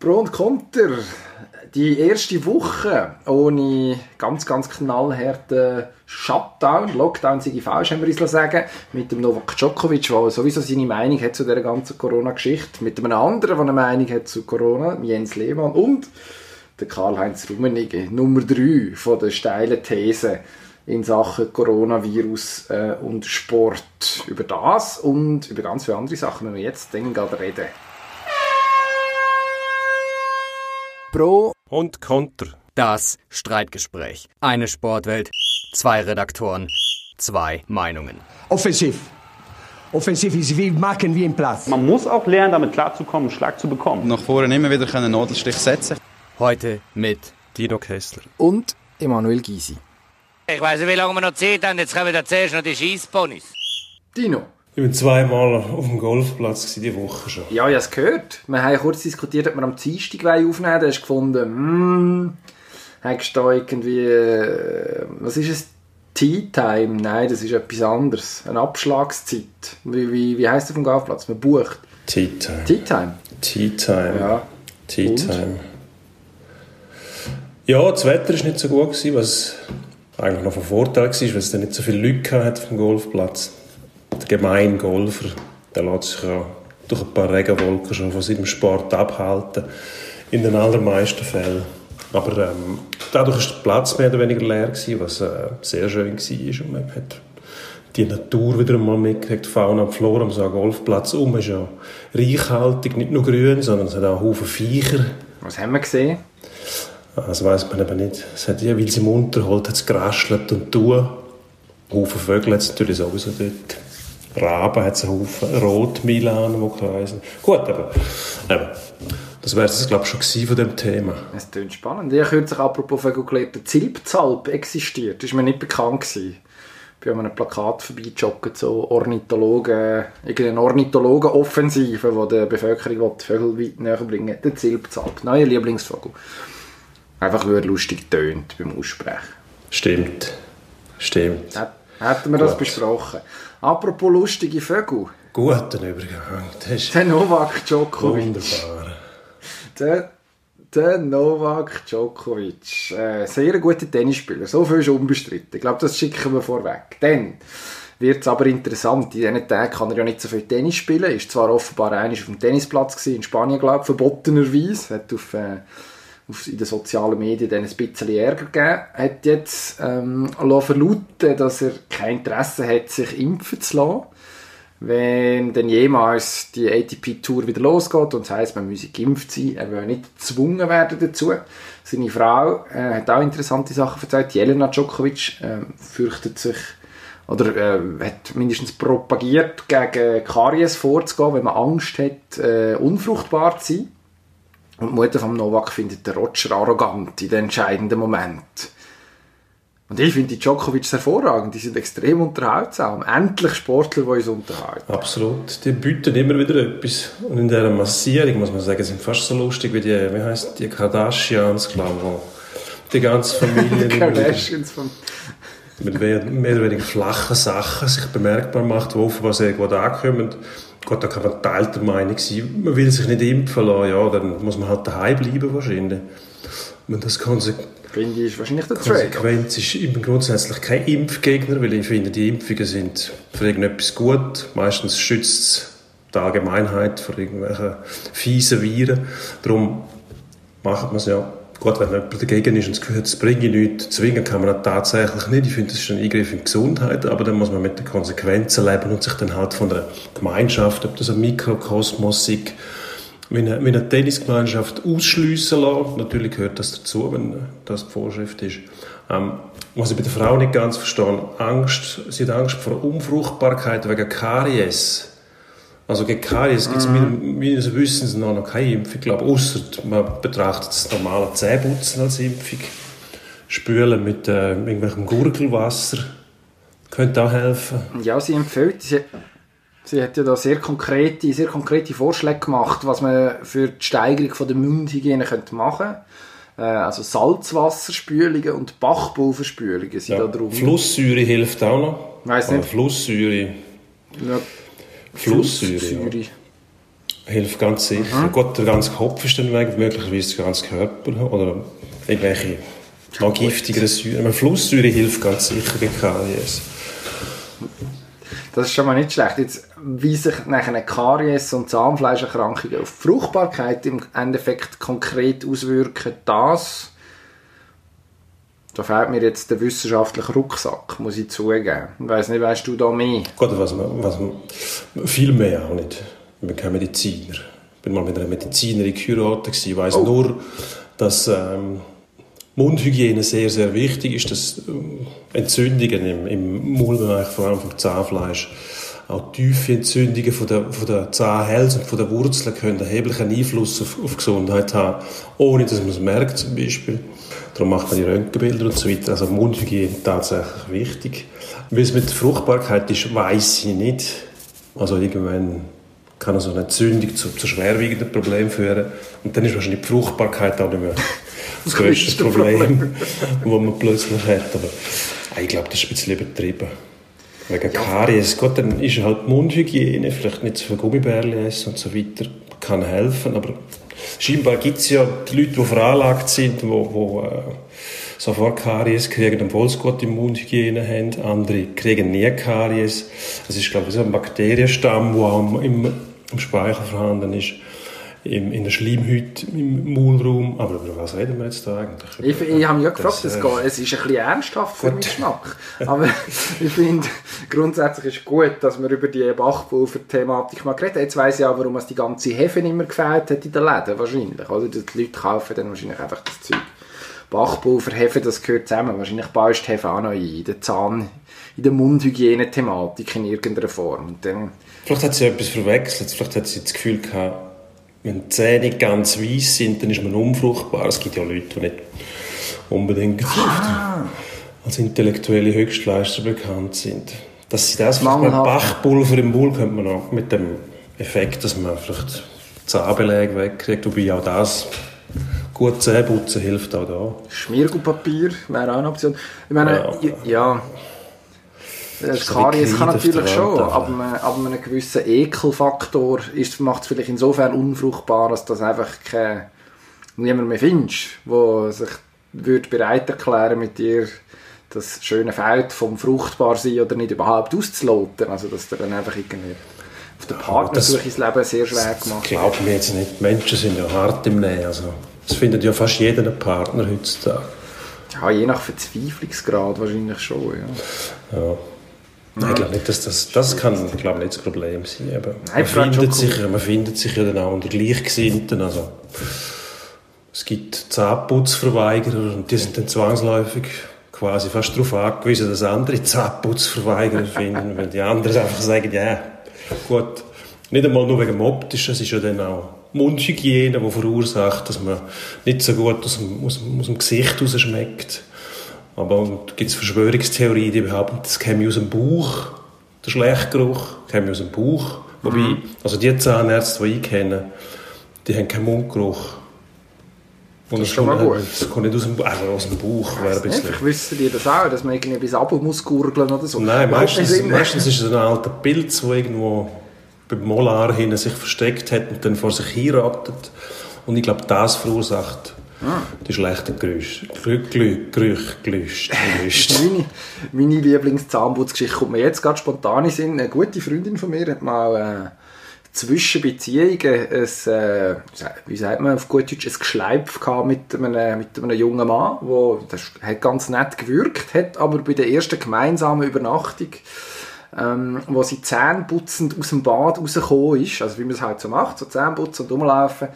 Pro und Konter. Die erste Woche ohne ganz, ganz knallharten Shutdown, Lockdown sei falsch, haben wir uns sagen, mit dem Novak Djokovic, der sowieso seine Meinung hat zu dieser ganzen Corona-Geschichte, mit einem anderen, der eine Meinung hat zu Corona, Jens Lehmann und der Karl-Heinz Rummenigge, Nummer 3 von der steilen These in Sachen Coronavirus äh, und Sport. Über das und über ganz viele andere Sachen wenn wir jetzt gerade reden. Pro und Konter. Das Streitgespräch. Eine Sportwelt, zwei Redaktoren, zwei Meinungen. Offensiv. Offensiv ist wie machen wie im Platz. Man muss auch lernen, damit klarzukommen, einen Schlag zu bekommen. Nach vorne immer wieder einen Nadelstich setzen. Heute mit Dino Kessler und Emanuel Gysi. Ich weiß nicht, wie lange wir noch Zeit haben. Jetzt kommen wir zuerst noch die Schießponys. Dino. Ich war zweimal auf dem Golfplatz diese Woche schon. Ja, ich habe es gehört. Wir haben kurz diskutiert, ob wir am Dienstag aufnehmen wollen. Da hast du gefunden, hm, hast du da irgendwie, äh, was ist es? Tea Time? Nein, das ist etwas anderes. Eine Abschlagszeit. Wie, wie, wie heisst das auf dem Golfplatz? Man bucht. Tea Time. Tea Time? Tea Time. Ja. Tea Time. Ja, das Wetter war nicht so gut, gewesen, was eigentlich noch von Vorteil war, weil es dann nicht so viele Leute hat auf dem Golfplatz. Der gemeine Golfer, der lässt sich ja durch ein paar Regenwolken schon von seinem Sport abhalten. In den allermeisten Fällen. Aber ähm, dadurch war der Platz mehr oder weniger leer, gewesen, was äh, sehr schön war. Und man hat die Natur wieder einmal mitgekriegt, Fauna und Flora am so Golfplatz um ist ja reichhaltig, nicht nur grün, sondern es hat auch Haufen Viecher. Was haben wir gesehen? Das weiß man eben nicht. Es hat jeweils im Unterholz hat's geraschelt und tun. Haufen Vögel hat es natürlich sowieso dort. Raben hat es einen Haufen Rotmilan, die kreisen. Gut, aber eben, das wäre es, glaube ich, schon von dem Thema. Es klingt spannend. Ich habe kürzlich apropos gelernt, der Zilpzalp existiert. Das war mir nicht bekannt. Gewesen. Ich bin an einem Plakat vorbeijoggen, so Ornithologen, irgendeine Ornithologenoffensive, die der Bevölkerung die Vögel weit näher bringen Der Zilpzalp, neuer Lieblingsvogel. Einfach weil er lustig tönt beim Aussprechen. Stimmt. Stimmt. Hätten wir das besprochen. Apropos lustige Vögel. Guten Übergang. Das ist der Novak Djokovic. Wunderbar. Der, der Novak Djokovic. Äh, sehr guter Tennisspieler. So viel ist unbestritten. Ich glaube, das schicken wir vorweg. Dann wird es aber interessant. In diesen Tagen kann er ja nicht so viel Tennis spielen. Ist zwar offenbar einmal auf dem Tennisplatz gewesen, in Spanien, glaube ich, verbotenerweise. Hat auf... Äh, in den sozialen Medien dann ein bisschen Ärger gegeben, hat jetzt ähm, verlauten, dass er kein Interesse hat, sich impfen zu lassen. Wenn dann jemals die ATP-Tour wieder losgeht und das heisst, man müsse geimpft sein, er will nicht gezwungen werden dazu. Seine Frau äh, hat auch interessante Sachen erzählt. Jelena Djokovic äh, fürchtet sich oder äh, hat mindestens propagiert, gegen Karies vorzugehen, wenn man Angst hat, äh, unfruchtbar zu sein. Und die Mutter von Novak findet den Roger arrogant in den entscheidenden Moment. Und ich finde die Djokovic hervorragend. Die sind extrem unterhaltsam. Endlich Sportler, die uns unterhalten. Absolut. Die bieten immer wieder etwas. Und in dieser Massierung, muss man sagen, sind fast so lustig wie die, wie heisst die Kardashians, glaube ich. Die ganze Familie. Kardashians von mit mehr, mehr oder weniger flachen Sachen sich bemerkbar macht, die offenbar sehr gut ankommen. Gut, da kann man teilter Meinung sein. Man will sich nicht impfen lassen, ja, dann muss man halt daheim bleiben wahrscheinlich. Und das Konse finde ich wahrscheinlich der Konsequenz ist eben grundsätzlich kein Impfgegner, weil ich finde, die Impfungen sind für irgendetwas gut. Meistens schützt es die Allgemeinheit vor irgendwelchen fiesen Viren. Darum macht man es ja Gut, wenn jemand dagegen ist und das Gefühl hat, es bringe nichts, zwingen kann man das tatsächlich nicht. Ich finde, das ist ein Eingriff in die Gesundheit, aber dann muss man mit den Konsequenzen leben und sich dann halt von der Gemeinschaft, ob das ein Mikrokosmos ist, wie eine, wie eine Tennisgemeinschaft ausschliessen lassen. Natürlich gehört das dazu, wenn das die Vorschrift ist. Ähm, was ich bei der Frau nicht ganz verstehe, Angst, sie hat Angst vor Unfruchtbarkeit wegen Karies. Also gegen Karies gibt es mhm. meines Wissens noch, noch keine Impfung, ich glaube, außer man betrachtet das normale Zähneputzen als Impfung. Spülen mit äh, irgendwelchem Gurgelwasser könnte auch helfen. Ja, sie empfiehlt, sie, sie hat ja da sehr konkrete, sehr konkrete Vorschläge gemacht, was man für die Steigerung von der Mundhygiene könnte machen könnte. Äh, also Salzwasserspülungen und Bachpulverspülungen sind ja. da drum. Flusssäure hilft auch noch. Weiß nicht. Flusssäure. Ja. Flusssäure. Ja. Hilft ganz sicher. Gut, der ganze Kopf ist dann weg, möglicherweise der ganze Körper oder irgendwelche noch giftigere Säuren. Eine Flusssäure hilft ganz sicher gegen Karies. Das ist schon mal nicht schlecht. Jetzt, wie sich nachher Karies und Zahnfleischerkrankungen auf die Fruchtbarkeit im Endeffekt konkret auswirken, das, da fehlt mir jetzt der wissenschaftliche Rucksack, muss ich zugeben. Ich weiss nicht, weißt du da mehr? Gut, was man, was man, viel mehr auch nicht. Ich bin kein Mediziner. Ich bin mal mit einer Medizinerin geheiratet. Ich weiss Oh. nur, dass ähm, Mundhygiene sehr, sehr wichtig ist, dass ähm, Entzündungen im, im Maulbereich, vor allem vom Zahnfleisch, auch tiefe Entzündungen von der, von der Zahnhälse und von der Wurzeln können erheblichen Einfluss auf, auf Gesundheit haben, ohne dass man es merkt zum Beispiel. Darum macht man die Röntgenbilder und so weiter. Also Mundhygiene tatsächlich wichtig. Wie es mit der Fruchtbarkeit ist, weiß ich nicht. Also irgendwann kann also eine Entzündung zu, zu schwerwiegenden Problemen führen. Und dann ist wahrscheinlich die Fruchtbarkeit auch nicht mehr das größte Problem, das man plötzlich hat. Aber ich glaube, das ist ein bisschen übertrieben. Wegen Karies, gut, dann ist halt Mundhygiene, vielleicht nicht zu viel Gummibärchen essen und so weiter, kann helfen, aber scheinbar gibt es ja die Leute, die veranlagt sind, die, die äh, sofort Karies kriegen, obwohl sie gute Mundhygiene haben, andere kriegen nie Karies. Es ist, glaube ich, so ein Bakterienstamm, der auch im, im Speichel vorhanden ist, im, in der Schleimhäute, im Maulraum. Aber über was reden wir jetzt da eigentlich? Ich, ich habe mich ja gefragt, Das, äh, geht, es ist ein bisschen ernsthaft für meinen Geschmack. Aber ich finde, grundsätzlich ist es gut, dass wir über die Bachpulver-Thematik mal geredet haben. Jetzt weiss ich auch, warum es die ganze Hefe immer gefällt hat in den Läden, wahrscheinlich. Oder? Die Leute kaufen dann wahrscheinlich einfach das Zeug. Bachpulver, Hefe, das gehört zusammen. Wahrscheinlich baust Hefe auch noch ein, in der Zahn, in der Mundhygiene-Thematik in irgendeiner Form. Und dann, Vielleicht hat sie etwas verwechselt. Vielleicht hat sie das Gefühl gehabt, wenn die Zähne ganz weiß sind, dann ist man unfruchtbar. Es gibt ja Leute, die nicht unbedingt als intellektuelle Höchstleister bekannt sind. Dass sie das vielleicht mit. Bachpulver im Mund könnte man noch mit dem Effekt, dass man vielleicht Zahnbeläge wegkriegt, wobei auch das gut Zähneputzen hilft auch da. Schmiergutpapier wäre auch eine Option. Ich meine, ja. ja das so Karies kann natürlich der schon, aber einem, aber einem gewissen Ekelfaktor macht es vielleicht insofern unfruchtbar, dass das einfach kein, niemand mehr findest, der sich würde bereit erklären mit dir das schöne Feld vom fruchtbar sein oder nicht überhaupt auszuloten. Also dass du dann einfach irgendwie auf der Partnersuche ins Leben sehr schwer gemacht Glauben wir jetzt nicht. Menschen sind ja hart im Nähen. Also, es findet ja fast jeder einen Partner heutzutage. Ja, je nach Verzweiflungsgrad wahrscheinlich schon, ja. Ja. Nein, ich glaube nicht, dass das, das kann ich glaube nicht das Problem sein. Aber man, frage schon findet sich, ja- man findet sich ja dann auch unter Gleichgesinnten. Also, es gibt Zahnputzverweigerer und die sind dann zwangsläufig quasi fast darauf angewiesen, dass andere Zahnputzverweigerer finden, weil die anderen einfach sagen, ja, gut, nicht einmal nur wegen dem Optischen, es ist ja dann auch Mundhygiene, die verursacht, dass man nicht so gut aus dem, aus dem, aus dem Gesicht rausschmeckt. Aber gibt es Verschwörungstheorien, die behaupten, das käme aus dem Bauch, der Schlechtgeruch käme aus dem Bauch. Wobei, also die Zahnärzte, die ich kenne, die haben keinen Mundgeruch. Und Das ist schon mal gut. Das kommt nicht aus dem, also aus dem Bauch. Wäre ein bisschen. Vielleicht wissen die das auch, dass man irgendwie bis muss gurgeln oder so. Nein, meistens, meistens ist es ein alter Pilz, der irgendwo beim Molar hinten sich versteckt hat und dann vor sich hinrattet. Und ich glaube, das verursacht Ah. die schlechten Gerüche. Gerü- Gerü- Gerüche, Gelüste. Gelüste. Meine, meine Lieblingszahnputzgeschichte kommt mir jetzt gerade spontan in Sinn. Eine gute Freundin von mir hat mal äh, zwischen Beziehungen ein, äh, wie sagt man auf gut Deutsch, ein Geschleipf gehabt mit einem, mit einem jungen Mann, wo, das hat ganz nett gewirkt, hat aber bei der ersten gemeinsamen Übernachtung ähm, wo sie zähneputzend aus dem Bad rausgekommen ist, also wie man es halt so macht, so Zähneputzen und rumlaufen,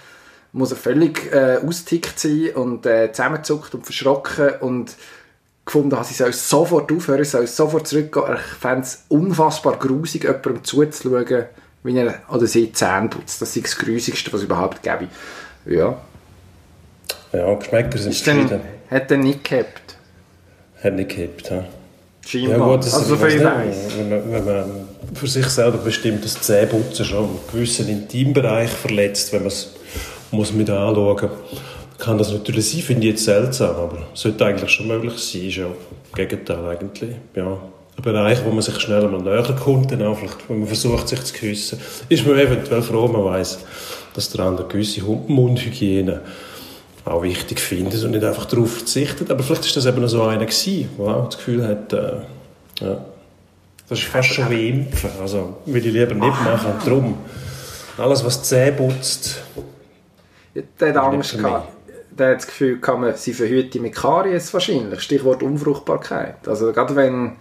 muss er völlig äh, austickt sein und äh, zusammenzuckt und verschrocken und gefunden habe, sie soll sofort aufhören, sie soll sofort zurückgehen. Ich fände es unfassbar grusig, jemandem zuzuschauen, wie er oder sie die Zähne putzt. Das ist das Grusigste, was es überhaupt gäbe. Ja. Ja, Geschmäcker sind verschieden. hat er nicht gehabt. Hat nicht gekippt. Ja. Scheinbar. Ja, gut, das also, ich nicht, weiss. wenn, man, wenn man für sich selber bestimmt, dass Zähneputzen schon einen gewissen Intimbereich verletzt, wenn man es muss mit anschauen kann das natürlich sein, finde ich jetzt seltsam, aber sollte eigentlich schon möglich sein, ist ja im Gegenteil eigentlich, ja. ein Bereich, wo man sich schnell mal näher kommt, dann auch vielleicht, wenn man versucht, sich zu küssen, ist man eventuell froh, man weiß, dass der andere gewisse Mundhygiene auch wichtig findet und nicht einfach darauf verzichtet. Aber vielleicht ist das eben so einer gewesen, der auch das Gefühl hat, äh, ja, das ist fast schon wie Impfen. Also will ich lieber nicht machen. Und darum, alles, was die Zähne putzt, Der hat Angst gehabt. Der hat das Gefühl, kann man sie verhüten mit Karies wahrscheinlich. Stichwort Unfruchtbarkeit. Also gerade wenn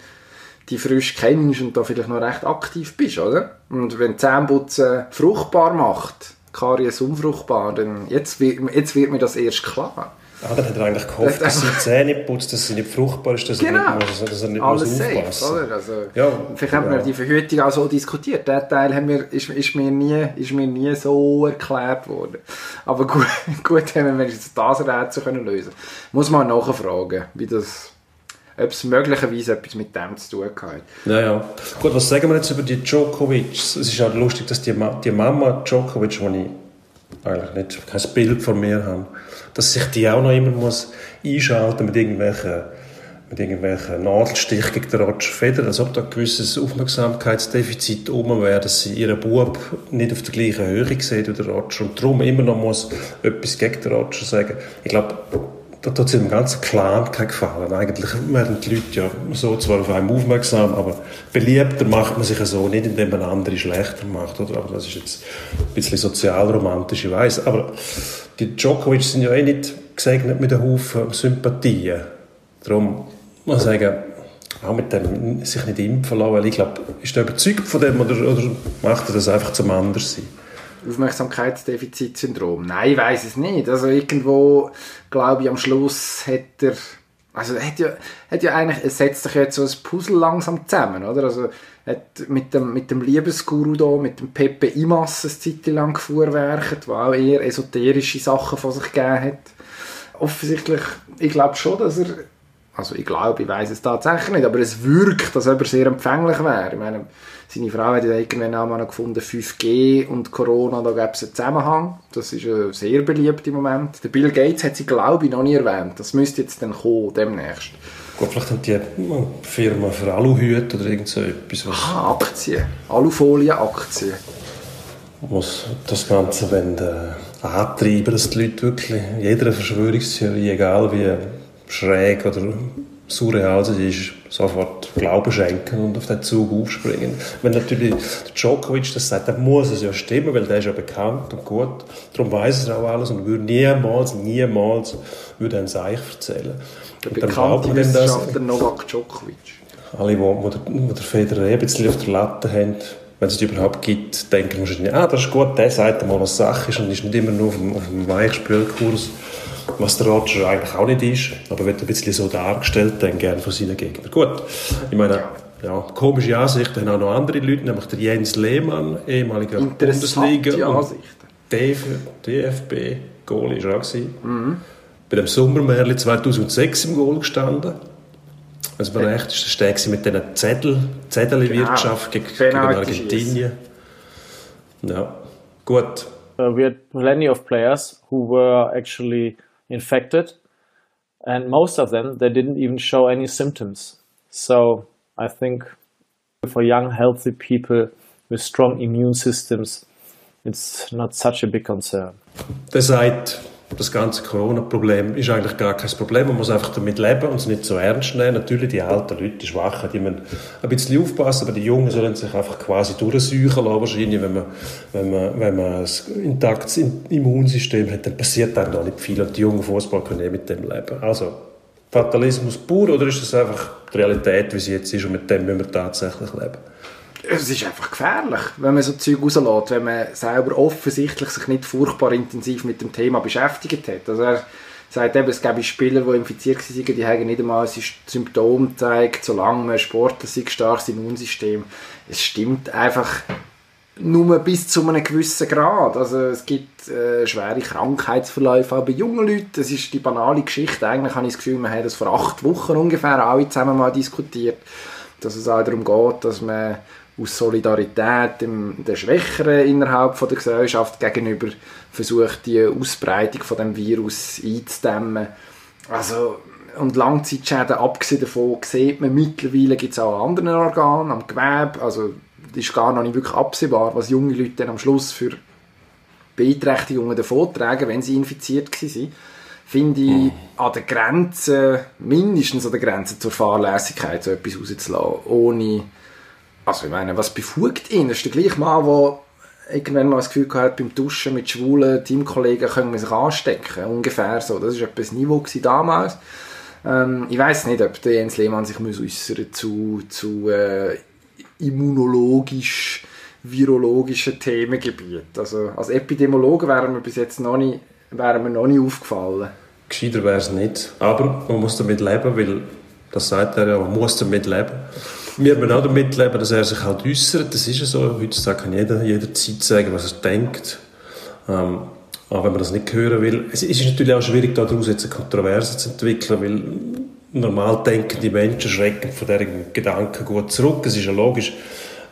die frisch kennst und da vielleicht noch recht aktiv bist, oder? Und wenn Zähneputzen fruchtbar macht, Karies unfruchtbar, dann jetzt jetzt wird mir das erst klar. Ah, dann hat er eigentlich gehofft, dass sie die Zähne nicht putzt, dass sie nicht fruchtbar ist, dass er Genau. nicht muss, dass er nicht Alles muss safe, aufpassen oder? Also, Ja, vielleicht haben wir ja. die Verhütung auch so diskutiert. Der Teil haben wir, ist, ist, mir nie, ist mir nie so erklärt worden. Aber gut, gut haben wir wenigstens das Rätsel können lösen Muss man nachfragen, wie das, ob es möglicherweise etwas mit dem zu tun hat. Ja, ja. Gut, was sagen wir jetzt über die Djokovic? Es ist auch lustig, dass die, Ma die Mama Djokovic, die ich eigentlich nicht kein Bild von mir habe, dass sich die auch noch immer muss einschalten mit irgendwelchen mit irgendwelchen Nadelstich gegen den Roger Federer, als ob da ein gewisses Aufmerksamkeitsdefizit oben wäre, dass sie ihren Bub nicht auf der gleichen Höhe sieht wie der Roger und darum immer noch muss etwas gegen den Roger sagen. Ich glaube, da tut es dem ganzen Clan keinen Gefallen. Eigentlich werden die Leute ja so zwar auf einem aufmerksam, aber beliebter macht man sich ja so nicht, indem man andere schlechter macht. Oder? Aber das ist jetzt ein bisschen sozialromantisch, ich weiss. Aber die Djokovic sind ja eh nicht gesegnet mit einem Haufen Sympathien. Darum muss ich sagen, auch mit dem sich nicht impfen lassen, ich glaube, ist er überzeugt von dem oder, oder macht er das einfach zum Anderssein? Aufmerksamkeitsdefizitsyndrom. Nein, ich weiß es nicht. Also irgendwo, glaube ich, am Schluss hat er, also hat ja, hat ja eigentlich, es setzt sich jetzt so ein Puzzle langsam zusammen, oder? Also hat mit dem, mit dem Liebesguru da, mit dem Pepe Imas eine Zeit lang gefuhrwerket, der auch eher esoterische Sachen von sich gegeben hat. Offensichtlich, ich glaube schon, dass er also ich glaube, ich weiß es tatsächlich nicht, aber es wirkt, ob er sehr empfänglich wäre. Ich meine, seine Frau hat ja irgendwann auch mal noch gefunden, 5G und Corona, da gäbe es einen Zusammenhang. Das ist ja sehr beliebt im Moment. Der Bill Gates hat sie, glaube ich, noch nie erwähnt. Das müsste jetzt dann kommen, demnächst. Gut, vielleicht haben die eine Firma für Aluhüte oder irgend so etwas, was Ah, Aktien. Alufolie-Aktien. muss das Ganze wenn, äh, antreiben, dass die Leute wirklich jeder Verschwörungstheorie, egal wie schräg oder surreal sie ist, sofort Glauben schenken und auf den Zug aufspringen. Wenn natürlich der Djokovic das sagt, dann muss es ja stimmen, weil der ist ja bekannt und gut. Darum weiß er auch alles und würde niemals, niemals würde ein Seich erzählen. Der Und bekannte das. Wissenschaftler Novak Djokovic. Alle, die, die, der- die der Federer eh ein bisschen auf der Latte haben, wenn es die überhaupt gibt, denken wahrscheinlich, ah, das ist gut, der sagt mal, was Sache ist und ist nicht immer nur auf dem, auf dem Weichspülkurs, was der Roger eigentlich auch nicht ist, aber wird ein bisschen so dargestellt, dann gerne von seinen Gegnern. Gut, ich meine, ja, komische Ansichten haben auch noch andere Leute, nämlich der Jens Lehmann, ehemaliger Bundesliga und DFB, Goalie ist er auch gewesen. Bei dem Sommermärli 2006 im Goal gestanden. Also mir recht ist, das war der mit diesen Zettel, Zettelwirtschaft gegen, gegen Penalty Argentinien. Ja, gut. uh, we had plenty of players who were actually infected, and most of them they didn't even show any symptoms. So I think for young, healthy people with strong immune systems, it's not such a big concern. Sagt, das ganze Corona-Problem ist eigentlich gar kein Problem. Man muss einfach damit leben und es nicht so ernst nehmen. Natürlich, die alten Leute, die Schwachen, die müssen ein bisschen aufpassen, aber die Jungen sollen sich einfach quasi durchsuchen lassen. Wahrscheinlich, wenn man, wenn man, wenn man ein intaktes Immunsystem hat, dann passiert einem da nicht viel und die jungen Fußballer können eh mit dem leben. Also, Fatalismus pur oder ist das einfach die Realität, wie sie jetzt ist und mit dem müssen wir tatsächlich leben? Es ist einfach gefährlich, wenn man so Zeug rauslässt, wenn man selber offensichtlich sich nicht furchtbar intensiv mit dem Thema beschäftigt hat. Also er sagt eben, es gäbe Spieler, die infiziert waren, die haben nicht einmal ein Symptom gezeigt, solange man Sportler sei, starkes Immunsystem. Es stimmt einfach nur bis zu einem gewissen Grad. Also es gibt äh, schwere Krankheitsverläufe auch bei jungen Leuten. Das ist die banale Geschichte. Eigentlich habe ich das Gefühl, wir haben das vor acht Wochen ungefähr alle zusammen mal diskutiert, dass es auch darum geht, dass man aus Solidarität dem, der Schwächeren innerhalb von der Gesellschaft gegenüber versucht, die Ausbreitung von dem Virus einzudämmen. Also und Langzeitschäden, abgesehen davon, sieht man mittlerweile gibt es auch an anderen Organen, am Gewebe, also ist gar noch nicht wirklich absehbar, was junge Leute dann am Schluss für Beeinträchtigungen davontragen, wenn sie infiziert waren finde ich mhm. an der Grenze, mindestens an der Grenze zur Fahrlässigkeit so etwas rauszulassen, ohne, also ich meine, was befugt ihn? Das ist der gleiche Mann, der irgendwann mal das Gefühl hat, beim Duschen mit schwulen Teamkollegen können wir sich anstecken, ungefähr so. Das war etwas Niveau damals. Ähm, ich weiß nicht, ob der Jens Lehmann sich äußern zu, zu äh, immunologisch virologischen Themengebiet. Also als Epidemiologe wären wir bis jetzt noch nicht, wären wir noch nicht aufgefallen. Gescheiter wäre es nicht. Aber man muss damit leben, weil, das sagt er man muss damit leben. Wir müssen auch damit leben, dass er sich halt äußert. Das ist ja so. Heutzutage kann jeder jederzeit sagen, was er denkt. Ähm, aber wenn man das nicht hören will, es ist natürlich auch schwierig, daraus jetzt eine Kontroverse zu entwickeln, weil normal denkende Menschen schrecken von diesen Gedanken gut zurück. Es ist ja logisch.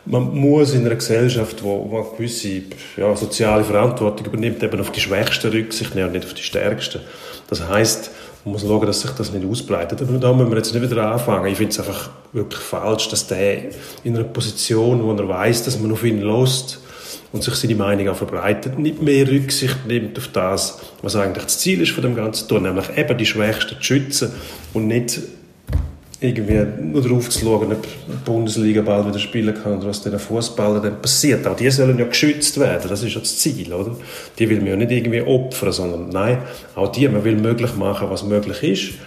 Man muss in einer Gesellschaft, wo man gewisse ja, soziale Verantwortung übernimmt, eben auf die Schwächsten Rücksicht nehmen und nicht auf die Stärksten. Das heißt, man muss schauen, dass sich das nicht ausbreitet. Aber da müssen wir jetzt nicht wieder anfangen. Ich finde es einfach wirklich falsch, dass der in einer Position, wo er weiß, dass man auf ihn lost und sich seine Meinung auch verbreitet, nicht mehr Rücksicht nimmt auf das, was eigentlich das Ziel ist von dem Ganzen tun, nämlich eben die Schwächsten zu schützen und nicht irgendwie nur darauf zu schauen, ob die Bundesliga bald wieder spielen kann oder was den Fußballern dann passiert. Auch die sollen ja geschützt werden, das ist ja das Ziel, oder? Die will man ja nicht irgendwie opfern, sondern nein, auch die, man will möglich machen, was möglich ist,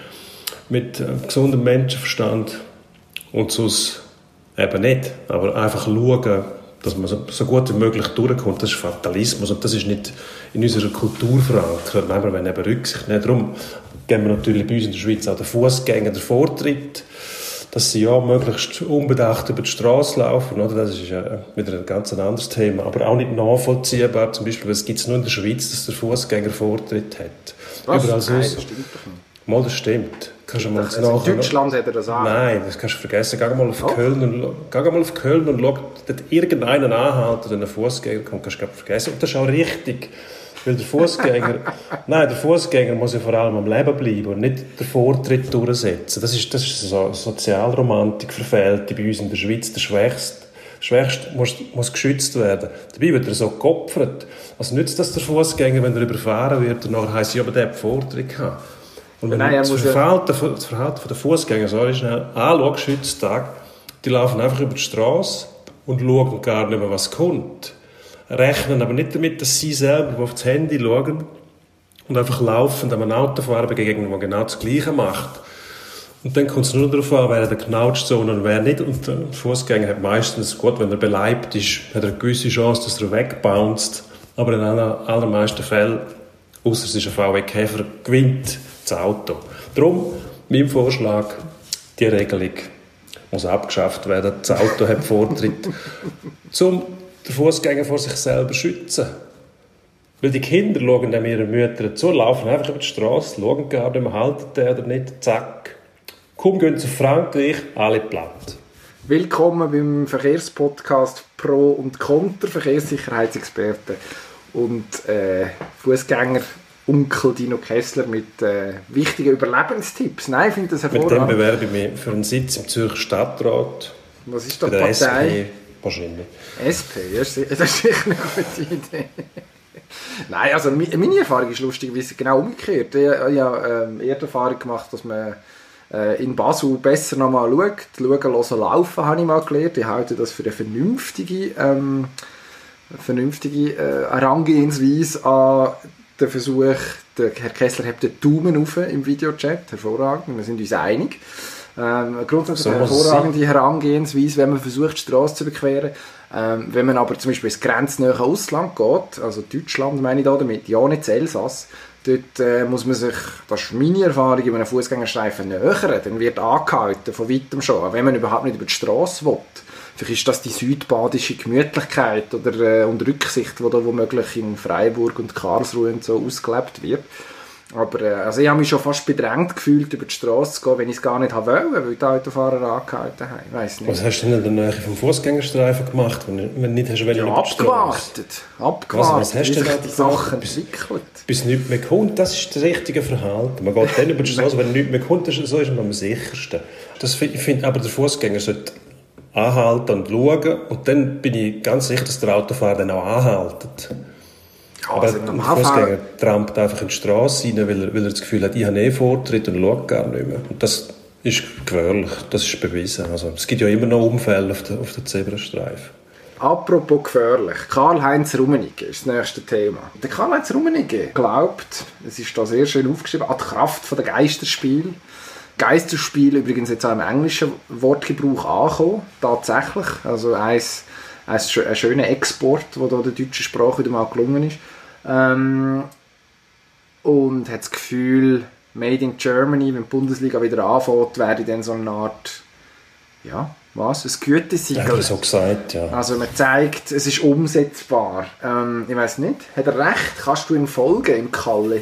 mit äh, gesundem Menschenverstand und sonst eben nicht. Aber einfach schauen, dass man so, so gut wie möglich durchkommt, das ist Fatalismus und das ist nicht in unserer Kultur verankert. Wir wollen eben Rücksicht nehmen. Darum geben wir natürlich bei uns in der Schweiz auch den Fußgängern den Vortritt, dass sie ja möglichst unbedacht über die Straße laufen. Oder? Das ist ja wieder ein ganz anderes Thema. Aber auch nicht nachvollziehbar, zum Beispiel, weil es gibt es nur in der Schweiz, dass der Fußgänger Vortritt hat. Was? Überall Nein, das stimmt doch nicht. Mal, das stimmt. Kannst du mal also in Deutschland hat er das auch. Nein, das kannst du vergessen. Geh mal auf oh. Köln und, geh mal auf Köln und schau, dort irgendeinen anhalten, der einen Fußgänger kommt, kannst du vergessen. Und das ist auch richtig. Weil der Fußgänger, nein, der Fußgänger muss ja vor allem am Leben bleiben und nicht den Vortritt durchsetzen. Das ist, das ist so Sozialromantik verfehlt bei uns in der Schweiz. Der Schwächste, Schwächste muss, muss geschützt werden. Dabei wird er so geopfert. Also nützt das der Fußgänger, wenn er überfahren wird und nachher heisst, ja, aber der hat Vortritt gehabt. Und wenn Nein, das Verhalten, das Verhalten der Fußgänger so schnell anschaust heutzutage, die laufen einfach über die Straße und schauen gar nicht mehr, was kommt rechnen aber nicht damit, dass sie selber auf das Handy schauen und einfach laufend einem Autofahrer begegnen, der genau das Gleiche macht. Und dann kommt es nur darauf an, wer der knatscht so und wer nicht. Und der Fußgänger hat meistens, gut, wenn er beleibt ist, hat er eine gewisse Chance, dass er wegbounced. Aber in den allermeisten Fällen, außer es ist ein VW Käfer, gewinnt das Auto. Darum, mein Vorschlag, die Regelung muss abgeschafft werden. Das Auto hat Vortritt. Zum den Fußgänger vor sich selber schützen. Weil die Kinder schauen dann ihren Müttern zu, laufen einfach über die Straße, schauen gar nicht mehr, halten den oder nicht, zack. Kaum gehen auf Frankreich, alle platt. Willkommen beim Verkehrspodcast Pro und Contra, Verkehrssicherheitsexperten und äh, Fußgänger Onkel Dino Kessler mit äh, wichtigen Überlebenstipps. Nein, ich finde das hervorragend. Mit dem bewerbe ich mich für einen Sitz im Zürcher Stadtrat. Was ist da die Partei? SP wahrscheinlich. SP, das ist sicher eine gute Idee. Nein, also meine Erfahrung ist lustigerweise genau umgekehrt. Ich, habe ähm, eher die Erfahrung gemacht, dass man äh, in Basel besser nochmal schaut. Schauen, hören, laufen habe ich mal gelernt. Ich halte das für eine vernünftige, ähm, vernünftige äh, Herangehensweise an den Versuch. Der Herr Kessler hat den Daumen auf im Videochat, hervorragend, wir sind uns einig. Ähm, grundsätzlich so eine hervorragende Herangehensweise, wenn man versucht, die Straße zu überqueren. Ähm, wenn man aber zum Beispiel ins grenznähe Ausland geht, also Deutschland meine ich da damit, ja nicht Elsass, dort äh, muss man sich, das ist meine Erfahrung, über einen Fußgängerstreifen nähern, dann wird angehalten, von weitem schon, wenn man überhaupt nicht über die Straße will. Vielleicht ist das die südbadische Gemütlichkeit oder äh, und Rücksicht, die da womöglich in Freiburg und Karlsruhe und so ausgelebt wird. Aber äh, also ich habe mich schon fast bedrängt gefühlt, über die Straße zu gehen, wenn ich es gar nicht wollte, weil die Autofahrer angehalten haben. Weiss nicht. Was hast du denn in der Nähe vom Fußgängerstreifen gemacht, wenn du nicht hast ja, abgewartet. Abgewartet. Was- was hast du da die? Sachen Bis- entwickeln. Bis nichts mehr kommt, das ist das richtige Verhalten. Man geht dann über die Straße, wenn nichts mehr kommt, ist, so ist man am sichersten. Das, ich finde aber, der Fußgänger sollte anhalten und schauen und dann bin ich ganz sicher, dass der Autofahrer dann auch anhaltet. Aber also Normalfall- Fußgänger trampt einfach in die Straße rein, weil er, weil er das Gefühl hat, ich habe eh Vortritt und schaut gar nicht mehr. Und das ist gefährlich, das ist bewiesen. Also, es gibt ja immer noch Unfälle auf der, auf der Zebrastreifen. Apropos gefährlich, Karl-Heinz Rummenigge ist das nächste Thema. Der Karl-Heinz Rummenigge glaubt, es ist da sehr schön aufgeschrieben, an die Kraft der Geisterspiel. Geisterspiel übrigens jetzt auch im englischen Wortgebrauch angekommen, tatsächlich. Also ein, ein, ein schöner Export, der da der deutschen Sprache wieder mal gelungen ist. Ähm, und hat das Gefühl, Made in Germany, wenn die Bundesliga wieder anfängt, werde dann so eine Art, ja, was, ein Gütesiegel. er so gesagt, ja. Also man zeigt, es ist umsetzbar. Ähm, ich weiß nicht, hat er recht? Kannst du ihm folgen im Kalle?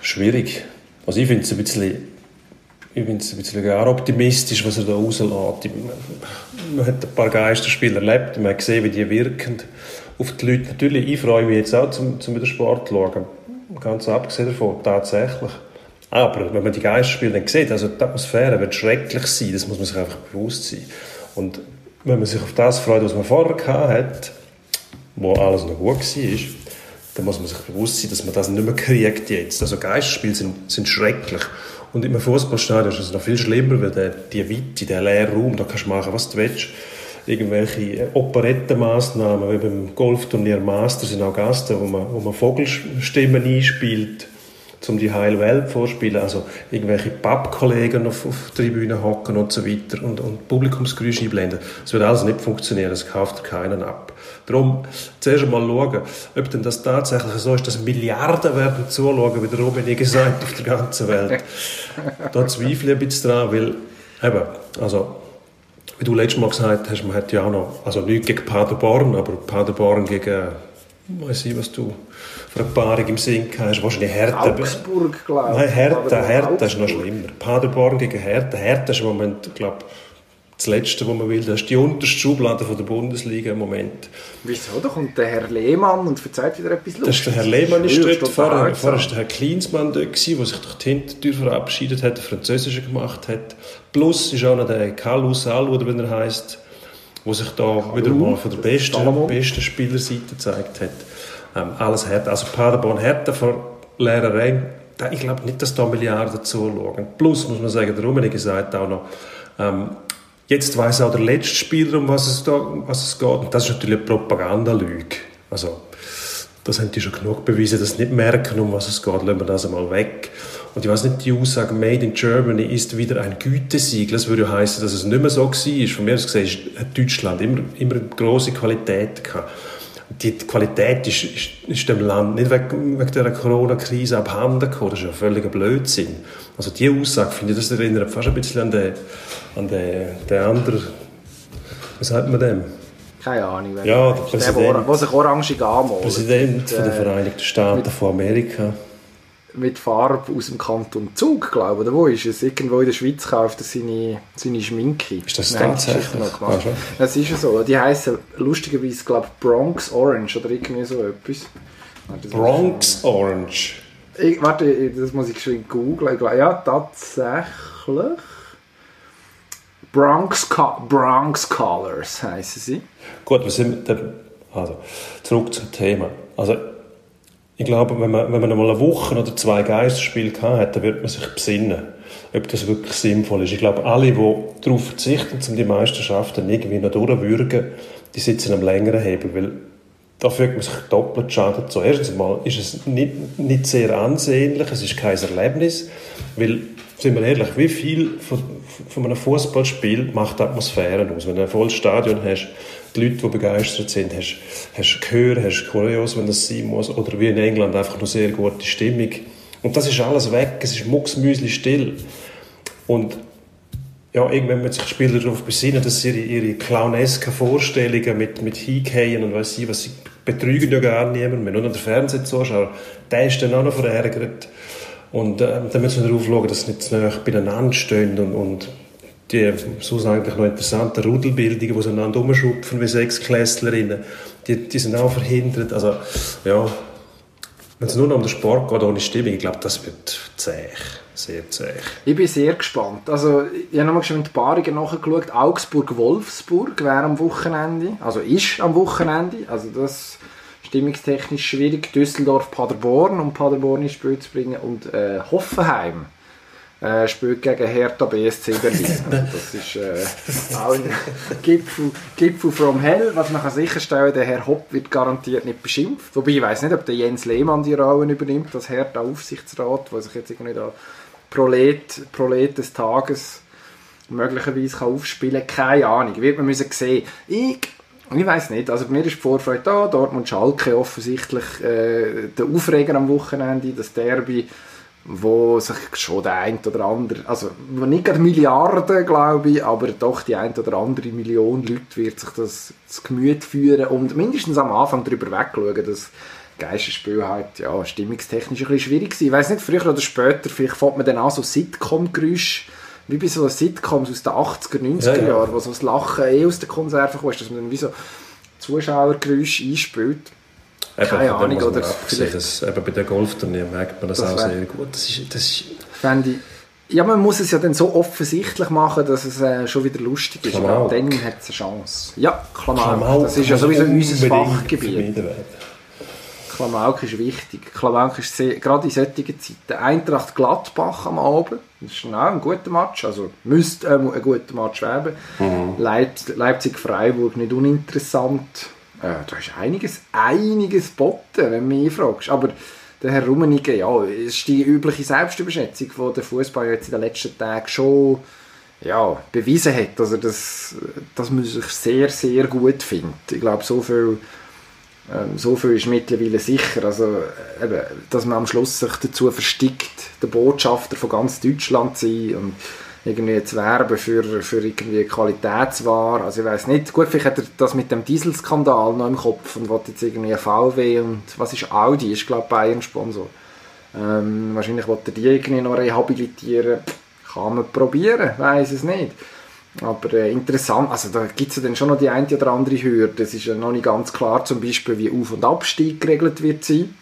Schwierig. Also ich finde es ein bisschen, ich es ein bisschen gar optimistisch, was er da rauslässt. Man hat ein paar Geisterspiele erlebt, man hat gesehen, wie die wirken auf die Leute. Natürlich, ich freue mich jetzt auch, zum, wieder Sport zu schauen. Ganz abgesehen davon, tatsächlich. Aber wenn man die Geisterspiele dann sieht, also die Atmosphäre wird schrecklich sein, das muss man sich einfach bewusst sein. Und wenn man sich auf das freut, was man vorher hat, wo alles noch gut war, dann muss man sich bewusst sein, dass man das nicht mehr kriegt jetzt. Also Geisterspiele sind, sind schrecklich. Und im Fußballstadion ist es noch viel schlimmer, weil der, die Weite, der leere Raum, da kannst du machen, was du willst. Irgendwelche Operettenmaßnahmen, wie beim Golfturnier Masters in Augusta, wo man, wo man Vogelstimmen einspielt, um die heile Welt vorspielen. Also irgendwelche Pappkollegen auf, auf der Tribüne hocken und so weiter und, und Publikumsgeräusche einblenden. Das wird alles nicht funktionieren, das kauft keinen ab. Darum zuerst einmal schauen, ob denn das tatsächlich so ist, dass Milliarden werden zuschauen, wie der Robin gesagt auf der ganzen Welt. Da zweifle ich ein bisschen dran, weil eben, also wie du letztes Mal gesagt hast, man hat ja auch noch, also nicht gegen Paderborn, aber Paderborn gegen, weiß ich, was du für eine Paarung im Sinn hast, wahrscheinlich Hertha. Augsburg, glaube ich. Nein, Hertha, Hertha ist noch schlimmer. Paderborn gegen Hertha. Hertha ist im Moment, glaube das Letzte, was man will. Das ist die unterste Schublade von der Bundesliga im Moment. Wieso? Da kommt der Herr Lehmann und verzeiht wieder etwas Das ist der Herr Lehmann ist dort. Vorher, vorher war der Herr Klinsmann dort, der sich durch die Hintertür verabschiedet hat, der Französische gemacht hat. Plus ist auch noch der Kalu Salu, oder wie er heisst, der sich da wieder mal von der besten, besten Spielerseite gezeigt hat. Ähm, alles hart. Also Paderborn Hertha vor leeren Rängen. Ich glaube nicht, dass da Milliarden zuschauen. Plus, muss man sagen, der Rummenigge sagt auch noch, ähm, jetzt weiß auch der letzte Spieler, um was es, da, was es geht. Und das ist natürlich eine Propagandalüge. Also, das haben die schon genug bewiesen, dass sie nicht merken, um was es geht. Lassen wir das einmal weg. Und ich weiß nicht, die Aussage «Made in Germany» ist wieder ein Gütesiegel. Das würde ja heißen, dass es nicht mehr so war. Von mir aus gesehen hat Deutschland immer, immer eine grosse Qualität gehabt. Die Qualität ist, ist, ist dem Land nicht wegen, wegen der Corona-Krise abhanden gekommen. Das ist ja völliger Blödsinn. Also die Aussage, finde ich, das erinnert fast ein bisschen an den, an den, den anderen, wie sagt man dem? Keine Ahnung. Ja, der Präsident. der, der sich anmalt. Präsident von der äh, Vereinigten Staaten von Amerika. Mit Farbe aus dem Kanton Zug, glaube ich. Oder wo ist es? Irgendwo in der Schweiz kauft er seine, seine Schminke. Ist das die tatsächlich? Noch gemacht. Ah. Das ist ja so. Die heißen lustigerweise, glaube ich, Bronx Orange oder irgendwie so etwas. Das Bronx Orange. Ich, warte, das muss ich geschwind googeln. Ja, tatsächlich. Bronx, Co- Bronx Colors heißen sie. Gut, wir sind dann, also, zurück zum Thema. Also, ich glaube, wenn man, wenn man einmal eine Woche oder zwei Geisterspiele gehabt hat, dann wird man sich besinnen, ob das wirklich sinnvoll ist. Ich glaube, alle, die darauf verzichten, um die Meisterschaften irgendwie noch durchzuwürgen, die sitzen am längeren Hebel, weil da fühlt man sich doppelt Schaden zu. Erstens einmal ist es nicht, nicht sehr ansehnlich, es ist kein Erlebnis, weil, sind wir ehrlich, wie viel von, von einem Fußballspiel macht die Atmosphäre aus? Wenn du ein volles Stadion hast, die Leute, die begeistert sind, hast, hast Chöre, hast Choreos, wenn das sein muss, oder wie in England einfach nur sehr gute Stimmung. Und das ist alles weg, es ist mucksmüsli still. Und ja, irgendwann müssen sich die Spieler darauf besinnen, dass sie ihre, ihre clownesken Vorstellungen mit, mit Hingehen und weiss ich, was sie betrügen ja gar niemand. Wir nur noch den Fernsehzuschauer, der ist dann auch noch verärgert. Und äh, dann müssen wir darauf schauen, dass sie nicht zu nah beieinander stehen und, und die so eigentlich noch interessante Rudelbildungen, die sie einander rumschupfen wie sechs Klässlerinnen, die, die sind auch verhindert. Also, ja, wenn es nur noch um den Sport geht, ohne Stimmung, ich glaube, das wird zäh. Sehr zäh. Ich bin sehr gespannt. Also, ich habe nochmal schon die Paarungen nachgeschaut. Augsburg-Wolfsburg wäre am Wochenende. Also ist am Wochenende. Also das stimmungstechnisch schwierig. Düsseldorf-Paderborn, um Paderborn ins Spiel zu bringen. Und äh, Hoffenheim äh, spielt gegen Hertha BSC Berlin. Das ist äh, auch ein Gipfel, Gipfel from Hell. Was man kann sicherstellen der Herr Hopp wird garantiert nicht beschimpft. Wobei ich weiß nicht, ob der Jens Lehmann die Rolle übernimmt, das Hertha Aufsichtsrat, der sich jetzt irgendwie da Prolet, Prolet des Tages möglicherweise kann aufspielen kann. Keine Ahnung, wird man müssen sehen. Ich ich weiß nicht, also bei mir ist die Vorfreude da, Dortmund Schalke offensichtlich äh, der Aufreger am Wochenende, das Derby wo sich schon der ein oder andere, also nicht gerade Milliarden, glaube ich, aber doch die ein oder andere Million Leute wird sich das zu Gemüt führen und mindestens am Anfang darüber wegschauen, dass Geisterspiel halt, ja, stimmungstechnisch ein bisschen schwierig ist. Ich weiß nicht, früher oder später, vielleicht fängt man dann an so Sitcom-Geräusche, wie bei so Sitcoms aus den 80er, 90er ja, ja. Jahren, wo so das Lachen eh aus der Konserve kommt, dass man dann wie so Zuschauergeräusche einspielt. Keine Ahnung, oder? Vielleicht das, eben bei den Golfturnieren merkt man das, das auch sehr gut. Das ist, das ist ja, man muss es ja dann so offensichtlich machen, dass es äh, schon wieder lustig ist. Klamauk. Dann hat es eine Chance. Ja, Klamauk. Klamauk das ist ja sowieso unser Fachgebiet. Klamauk ist wichtig. Klamauk ist sehr, gerade in solchen Zeiten. Eintracht Gladbach am Abend, das ist auch ein guter Match, also müsste äh, ein guter Match werden. Mhm. Leipzig-Freiburg nicht uninteressant. Äh, da ist einiges, einiges botten, wenn du mich fragst. Aber der Herr Rummenigge, ja, ist die übliche Selbstüberschätzung, die der Fußball jetzt in den letzten Tagen schon ja, bewiesen hat, dass er das, dass man sich sehr, sehr gut findet. Ich glaube, so viel, ähm, so viel ist mittlerweile sicher. Also, eben, dass man am Schluss sich dazu verstickt, der Botschafter von ganz Deutschland zu sein und irgendwie zu werben für, für irgendwie Qualitätsware. Also ich weiß nicht, gut, vielleicht hat er das mit dem Dieselskandal noch im Kopf und will jetzt irgendwie VW und was ist Audi, ist glaube ich Bayern-Sponsor. Ähm, wahrscheinlich will er die irgendwie noch rehabilitieren. Kann man probieren, weiß es nicht. Aber äh, interessant, also da gibt es ja dann schon noch die eine oder andere Hürde. Es ist ja noch nicht ganz klar, zum Beispiel, wie Auf- und Abstieg geregelt wird sein.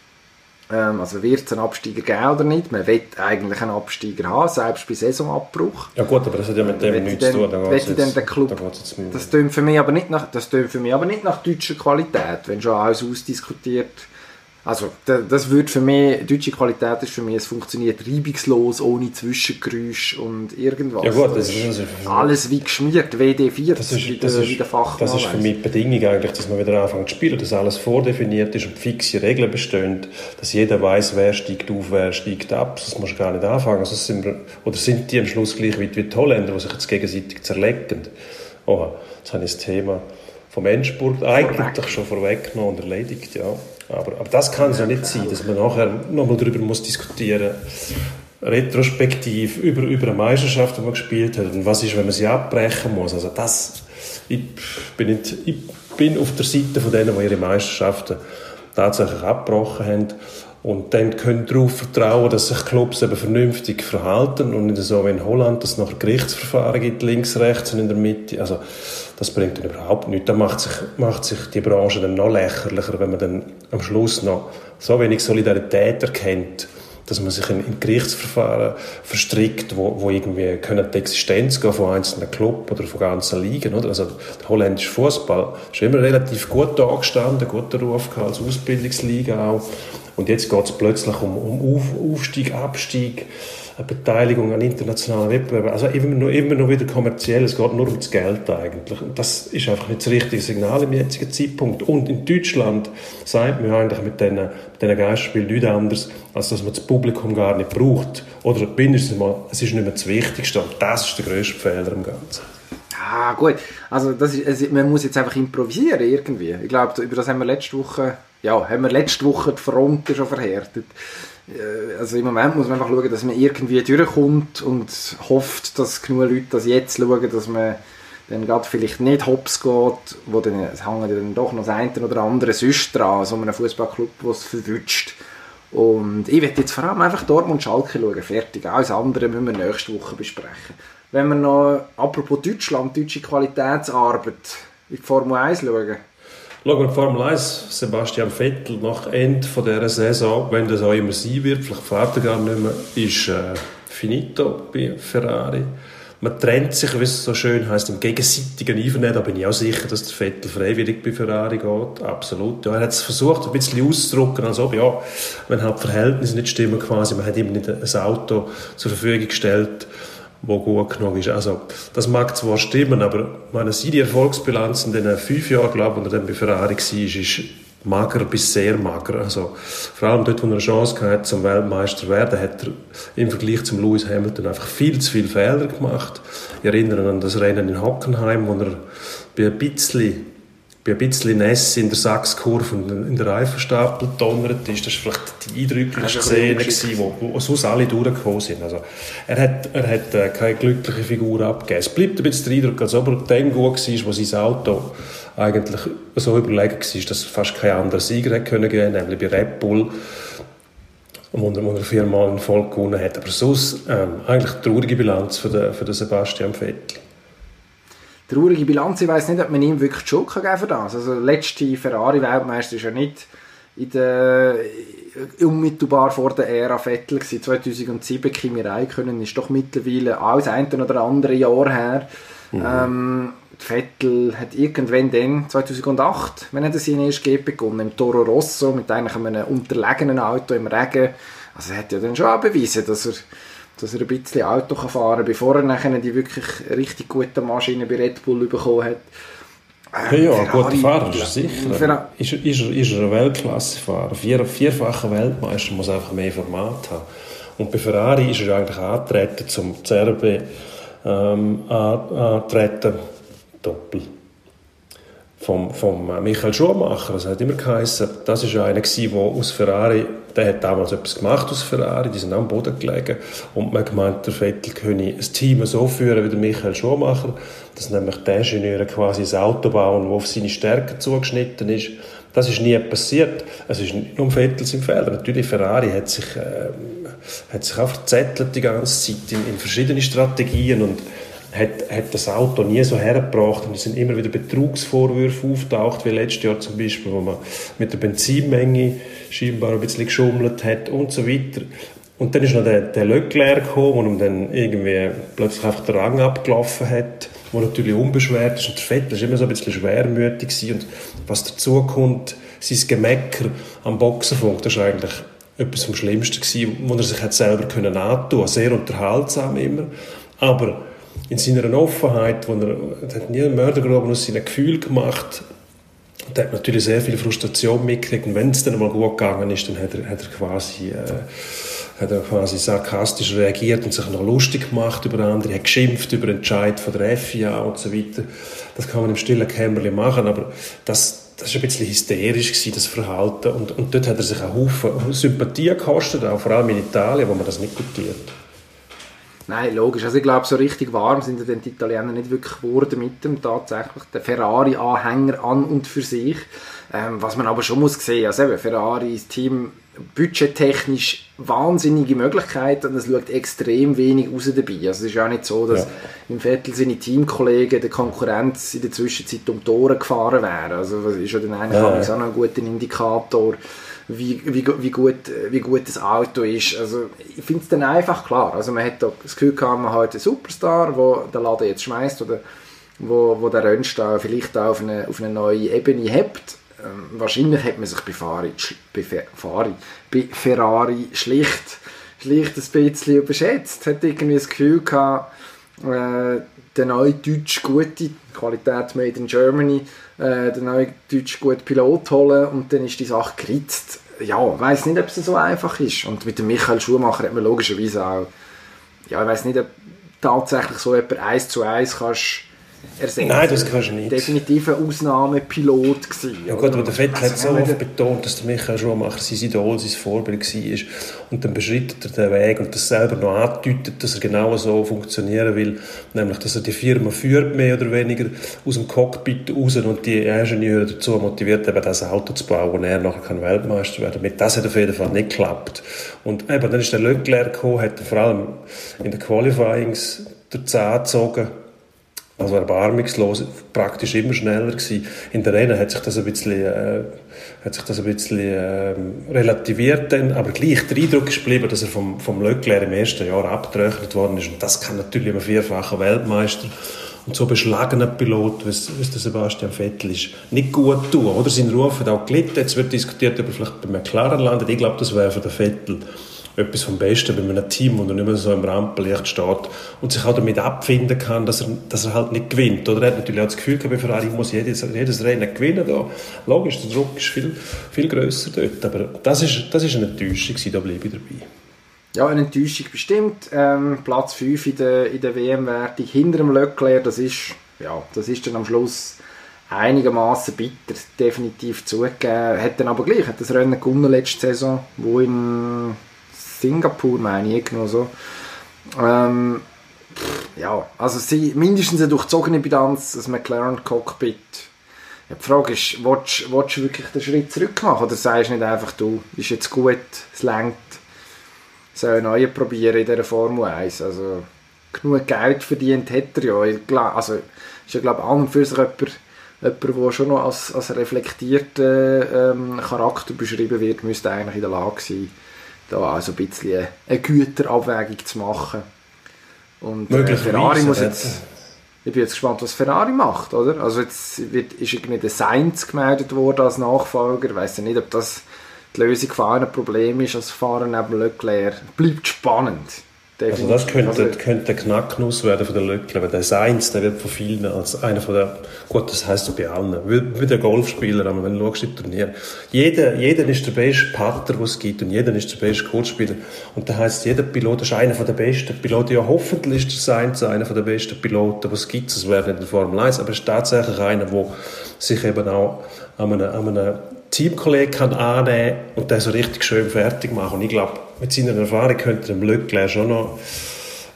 Ähm, also wird es einen Absteiger geben oder nicht? Man will eigentlich einen Absteiger haben, selbst bei Saisonabbruch. Ja gut, aber das hat ja mit dem nichts zu tun. Da jetzt, den Club, da jetzt das tönt für mich aber nicht nach, das für mich aber nicht nach deutscher Qualität, wenn schon alles ausdiskutiert also das würde für mich, deutsche Qualität ist für mich, es funktioniert reibungslos, ohne Zwischengeräusch und irgendwas. Ja gut, das ist also Alles wie geschmiert, WD4, das ist, wie, das der, ist, wie der Fachmann Das ist für mich die Bedingung eigentlich, dass man wieder anfängt zu spielen, dass alles vordefiniert ist und fixe Regeln bestehen, dass jeder weiß, wer steigt auf, wer steigt ab, das muss gar nicht anfangen. Also sind wir, oder sind die am Schluss gleich wie die Holländer, die sich jetzt gegenseitig zerlecken? Oh, jetzt habe ich das Thema vom Endspurt eigentlich schon vorweggenommen und erledigt, ja. Aber, aber das kann es ja nicht sein, dass man nachher nochmal darüber muss diskutieren retrospektiv über, über eine Meisterschaft, die man gespielt hat und was ist, wenn man sie abbrechen muss. Also das, ich bin, nicht, ich bin auf der Seite von denen, die ihre Meisterschaften tatsächlich abgebrochen haben und dann können darauf vertrauen, dass sich Clubs eben vernünftig verhalten und nicht so wie in Holland, dass es noch Gerichtsverfahren gibt, links, rechts und in der Mitte. Also, das bringt dann überhaupt nichts. Da macht sich, macht sich die Branche dann noch lächerlicher, wenn man dann am Schluss noch so wenig Solidarität erkennt, dass man sich in, in Gerichtsverfahren verstrickt, wo, wo irgendwie können die Existenz gehen von einzelnen Clubs oder von ganzen Ligen. Oder? Also der holländische Fußball ist immer relativ gut da gestanden, guter Ruf als Ausbildungsliga auch. Und jetzt geht es plötzlich um, um Auf, Aufstieg, Abstieg, eine Beteiligung an internationalen Wettbewerben. Also immer nur, immer nur wieder kommerziell, es geht nur um das Geld eigentlich. Und das ist einfach nicht das richtige Signal im jetzigen Zeitpunkt. Und in Deutschland sagt man eigentlich mit diesen, mit diesen Geisterspielen nichts anderes, als dass man das Publikum gar nicht braucht. Oder mindestens mal, es ist nicht mehr das Wichtigste. Und das ist der grösste Fehler im Ganzen. Ah, gut. Also, das ist, man muss jetzt einfach improvisieren irgendwie. Ich glaube, über das haben wir letzte Woche ja, haben wir letzte Woche die Fronten schon verhärtet. Äh, also im Moment muss man einfach schauen, dass man irgendwie durchkommt und hofft, dass genug Leute das jetzt schauen, dass man dann gerade vielleicht nicht hops geht, wo dann, es hängen dann doch noch das eine oder andere sonst dran, so einem Fußballclub, der es verwünscht. Und ich werde jetzt vor allem einfach Dortmund Schalke schauen, fertig. Alles andere müssen wir nächste Woche besprechen. Wenn wir noch, apropos Deutschland, deutsche Qualitätsarbeit in die Formel 1 schauen. Schauen wir Formel 1, Sebastian Vettel nach Ende dieser Saison, wenn das auch immer sein wird, vielleicht fährt er gar nicht mehr, ist äh, finito bei Ferrari. Man trennt sich, wie es so schön heißt, im gegenseitigen Einvernehmen. Da bin ich auch sicher, dass der Vettel freiwillig bei Ferrari geht. Absolut. Ja, er hat es versucht, ein bisschen auszudrücken, als ob, ja, wenn halt die Verhältnisse nicht stimmen quasi, man hat ihm nicht ein Auto zur Verfügung gestellt, wo gut genug ist. Also, das mag zwar stimmen, aber meine, seine Erfolgsbilanz in den fünf Jahren, glaube ich, er dann bei Ferrari war, ist mager bis sehr mager. Also, vor allem dort, wo er eine Chance hatte, zum Weltmeister zu werden, hat er im Vergleich zum Lewis Hamilton einfach viel zu viele Fehler gemacht. Ich erinnere an das Rennen in Hockenheim, wo er bei ein bisschen bei ein bisschen Nässe in der Sachskurve und in der Reifenstapel donnert ist. Das war vielleicht die eindrücklichste Szene, wo, wo sonst alle durchgekommen sind. Also, er hat, er hat äh, keine glückliche Figur abgegeben. Es bleibt ein bisschen der Eindruck, als ob er dann gut war, wo sein Auto eigentlich so überlegen war, dass fast kein anderer Sieger hätte können geben, nämlich bei Red Bull wo er, wo er viermal in Folge gewonnen hat. Aber sonst ähm, eigentlich eine traurige Bilanz für den, für den Sebastian Vettel traurige Bilanz. Ich weiß nicht, ob man ihm wirklich die Schuld geben für das. Also, letzte Ferrari-Weltmeister ist ja nicht in der, unmittelbar vor der Ära Vettel gewesen. 2007 Kimi Räikkönen ist doch mittlerweile alles ein oder andere Jahr her. Mhm. Ähm, Vettel hat irgendwann dann, 2008, wenn er seine erste GP begonnen, im Toro Rosso, mit eigentlich einem unterlegenen Auto im Regen. Also er hat ja dann schon auch bewiesen, dass er dass er ein bisschen Auto kann fahren kann, bevor er nachher die wirklich richtig gute Maschine bei Red Bull bekommen hat. Ähm, ja, ja, ein guter Fahrer ist sicher. Ferrari. Ist, ist, er, ist er ein Weltklassefahrer? Vier, vierfacher Weltmeister muss einfach mehr Format haben. Und bei Ferrari ist er eigentlich angetreten, zum CRB ähm, antreten, Doppel. Vom, vom Michael Schumacher, das hat immer geheißen, das ist einer der aus Ferrari der hat damals etwas gemacht aus Ferrari, die sind am Boden gelegen und man gemeint, der Vettel könne ein Team so führen wie der Michael Schumacher, dass nämlich die Ingenieure quasi ein Auto bauen, das auf seine Stärken zugeschnitten ist. Das ist nie passiert. Es ist nicht nur Vettel sein Fehler. Natürlich, Ferrari hat sich, äh, hat sich auch verzettelt die ganze Zeit in, in verschiedene Strategien und hat, hat das Auto nie so hergebracht und es sind immer wieder Betrugsvorwürfe auftaucht, wie letztes Jahr zum Beispiel, wo man mit der Benzinmenge scheinbar ein bisschen geschummelt hat und so weiter. Und dann ist noch der, der Leclerc gekommen, wo ihm dann irgendwie plötzlich einfach der Rang abgelaufen hat, wo natürlich unbeschwert ist. Und der Vettel war immer so ein bisschen schwermütig gewesen. Und was dazu kommt, sein Gemecker am Boxenfunk, das ist eigentlich etwas vom Schlimmsten gewesen, wo er sich hat selber können antun, sehr unterhaltsam immer. Aber in seiner Offenheit, wo er, hat nie einen Mördergraben aus seinen Gefühlen gemacht, und er hat natürlich sehr viel Frustration mitgekriegt. Und wenn es dann mal gut gegangen ist, dann hat er, hat er quasi, äh, hat er quasi sarkastisch reagiert und sich noch lustig gemacht über andere, hat geschimpft über Entscheid von der FIA und so weiter. Das kann man im stillen Kämmerchen machen, aber das, das war ein bisschen hysterisch, gewesen, das Verhalten. Und, und dort hat er sich einen Haufen Sympathie gekostet, auch vor allem in Italien, wo man das nicht gutiert. Nein, logisch. Also ich glaube, so richtig warm sind dann die Italiener nicht wirklich geworden mit dem tatsächlich. Der Ferrari-Anhänger an und für sich. Ähm, was man aber schon muss sehen, also eben, Ferrari, das Team, budgettechnisch wahnsinnige Möglichkeiten und es schaut extrem wenig raus dabei. Also es ist auch nicht so, dass ja. im Viertel seine Teamkollegen der Konkurrenz in der Zwischenzeit um Ohren gefahren wären. Also das ist ja dann eigentlich ja. auch noch ein guter Indikator wie, wie, wie, gut, wie gut das Auto ist. Also, ich finde es dann einfach klar. Also, man hat das Gefühl gehabt, man hat einen Superstar, der den Laden jetzt schmeißt oder wo, wo der Rennstall vielleicht auch auf eine, auf eine neue Ebene hebt. Ähm, wahrscheinlich hat man sich bei Ferrari, bei, Ferrari, bei Ferrari schlicht, schlicht ein bisschen überschätzt. Hat irgendwie das Gefühl gehabt, äh, der neue deutsch gute Qualität made in Germany äh, den neuen deutschen guten Pilot holen und dann ist die Sache geritzt. Ja, ich weiß nicht, ob es so einfach ist. Und mit dem Michael Schumacher hat man logischerweise auch, ja, ich weiß nicht, ob tatsächlich so etwa eins zu eins kannst ersetzen. Nein, das kannst du nicht. Definitiv ein Ausnahmepilot gewesen. Ja gut, aber der Vettel Also, hat so oft betont, dass der Michael Schumacher sein Idol, sein Vorbild war. Und dann beschreitet er den Weg und das selber noch andeutet, dass er genau so funktionieren will. Nämlich, dass er die Firma führt, mehr oder weniger, aus dem Cockpit raus und die Ingenieure dazu motiviert, eben das Auto zu bauen, wo er nachher kann Weltmeister werden kann. Mit das hat auf jeden Fall nicht geklappt. Und eben, dann ist der Leclerc gekommen, hat vor allem in den Qualifyings der Zahn gezogen, also erbarmungslos, praktisch immer schneller gewesen. In der Rennen hat sich das ein bisschen, äh, hat sich das ein bisschen ähm, relativiert dann, aber gleich der Eindruck ist geblieben, dass er vom, vom Leclerc im ersten Jahr abgerechnet worden ist. Und das kann natürlich ein vierfacher Weltmeister. Und so beschlagener Pilot, wie es der Sebastian Vettel ist, nicht gut tun, oder? Sein Ruf hat auch gelitten, jetzt wird diskutiert, ob er vielleicht bei McLaren landet, ich glaube, das wäre für den Vettel etwas vom Besten bei einem Team, wo er nicht mehr so im Rampenlicht steht und sich auch damit abfinden kann, dass er, dass er halt nicht gewinnt. Oder er hat natürlich auch das Gefühl gehabt, bei Ferrari muss jedes, jedes Rennen gewinnen. Da. Logisch, der Druck ist viel, viel grösser dort. Aber das ist, das ist eine Enttäuschung, da bleibe ich dabei. Ja, eine Enttäuschung bestimmt. Ähm, Platz 5 in der, in der WM-Wertung hinter dem Leclerc, das ist, ja, das ist dann am Schluss einigermaßen bitter, definitiv zugegeben. Hat dann aber gleich, hat das Rennen gewonnen letzte Saison, wo in Singapur, meine ich, irgendwo so. Ähm, ja, also sie, mindestens eine durchzogene Bilanz, das McLaren-Cockpit. Ja, die Frage ist, willst, willst du wirklich den Schritt zurück machen oder sagst du nicht einfach, du, ist jetzt gut, es längt, soll neu probieren in dieser Formel 1. Also genug Geld verdient hat er ja. Also ist ja glaube ich an und für sich jemand, jemand der schon noch als, als reflektierter ähm, Charakter beschrieben wird, müsste eigentlich in der Lage sein, da also ein bisschen eine Güterabwägung zu machen. Und äh, Ferrari muss jetzt ich bin jetzt gespannt, was Ferrari macht, oder? Also jetzt wird, ist irgendwie der Sainz gemeldet worden als Nachfolger. Ich weiss ja nicht, ob das die Lösung von einem Problem ist, als Fahrer neben Leclerc. Bleibt spannend. Also das könnte, Also, könnte ein Knacknuss werden von der Leclerc, weil der Sainz, der wird von vielen als einer von der, gut, das heisst bei allen, wie, wie der Golfspieler, aber wenn du schaust im Turnier, jeder, jeder ist der beste Putter, den es gibt und jeder ist der beste Kurzspieler. Und da heisst, jeder Pilot ist einer von der besten Piloten, ja hoffentlich ist der Sainz einer von der besten Piloten, was es gibt, es wäre nicht in der Formel 1, aber er ist tatsächlich einer, der sich eben auch an einem, an einem Teamkollegen kann annehmen und den so richtig schön fertig machen. Und ich glaube, mit seiner Erfahrung könnte dem Leclerc schon noch,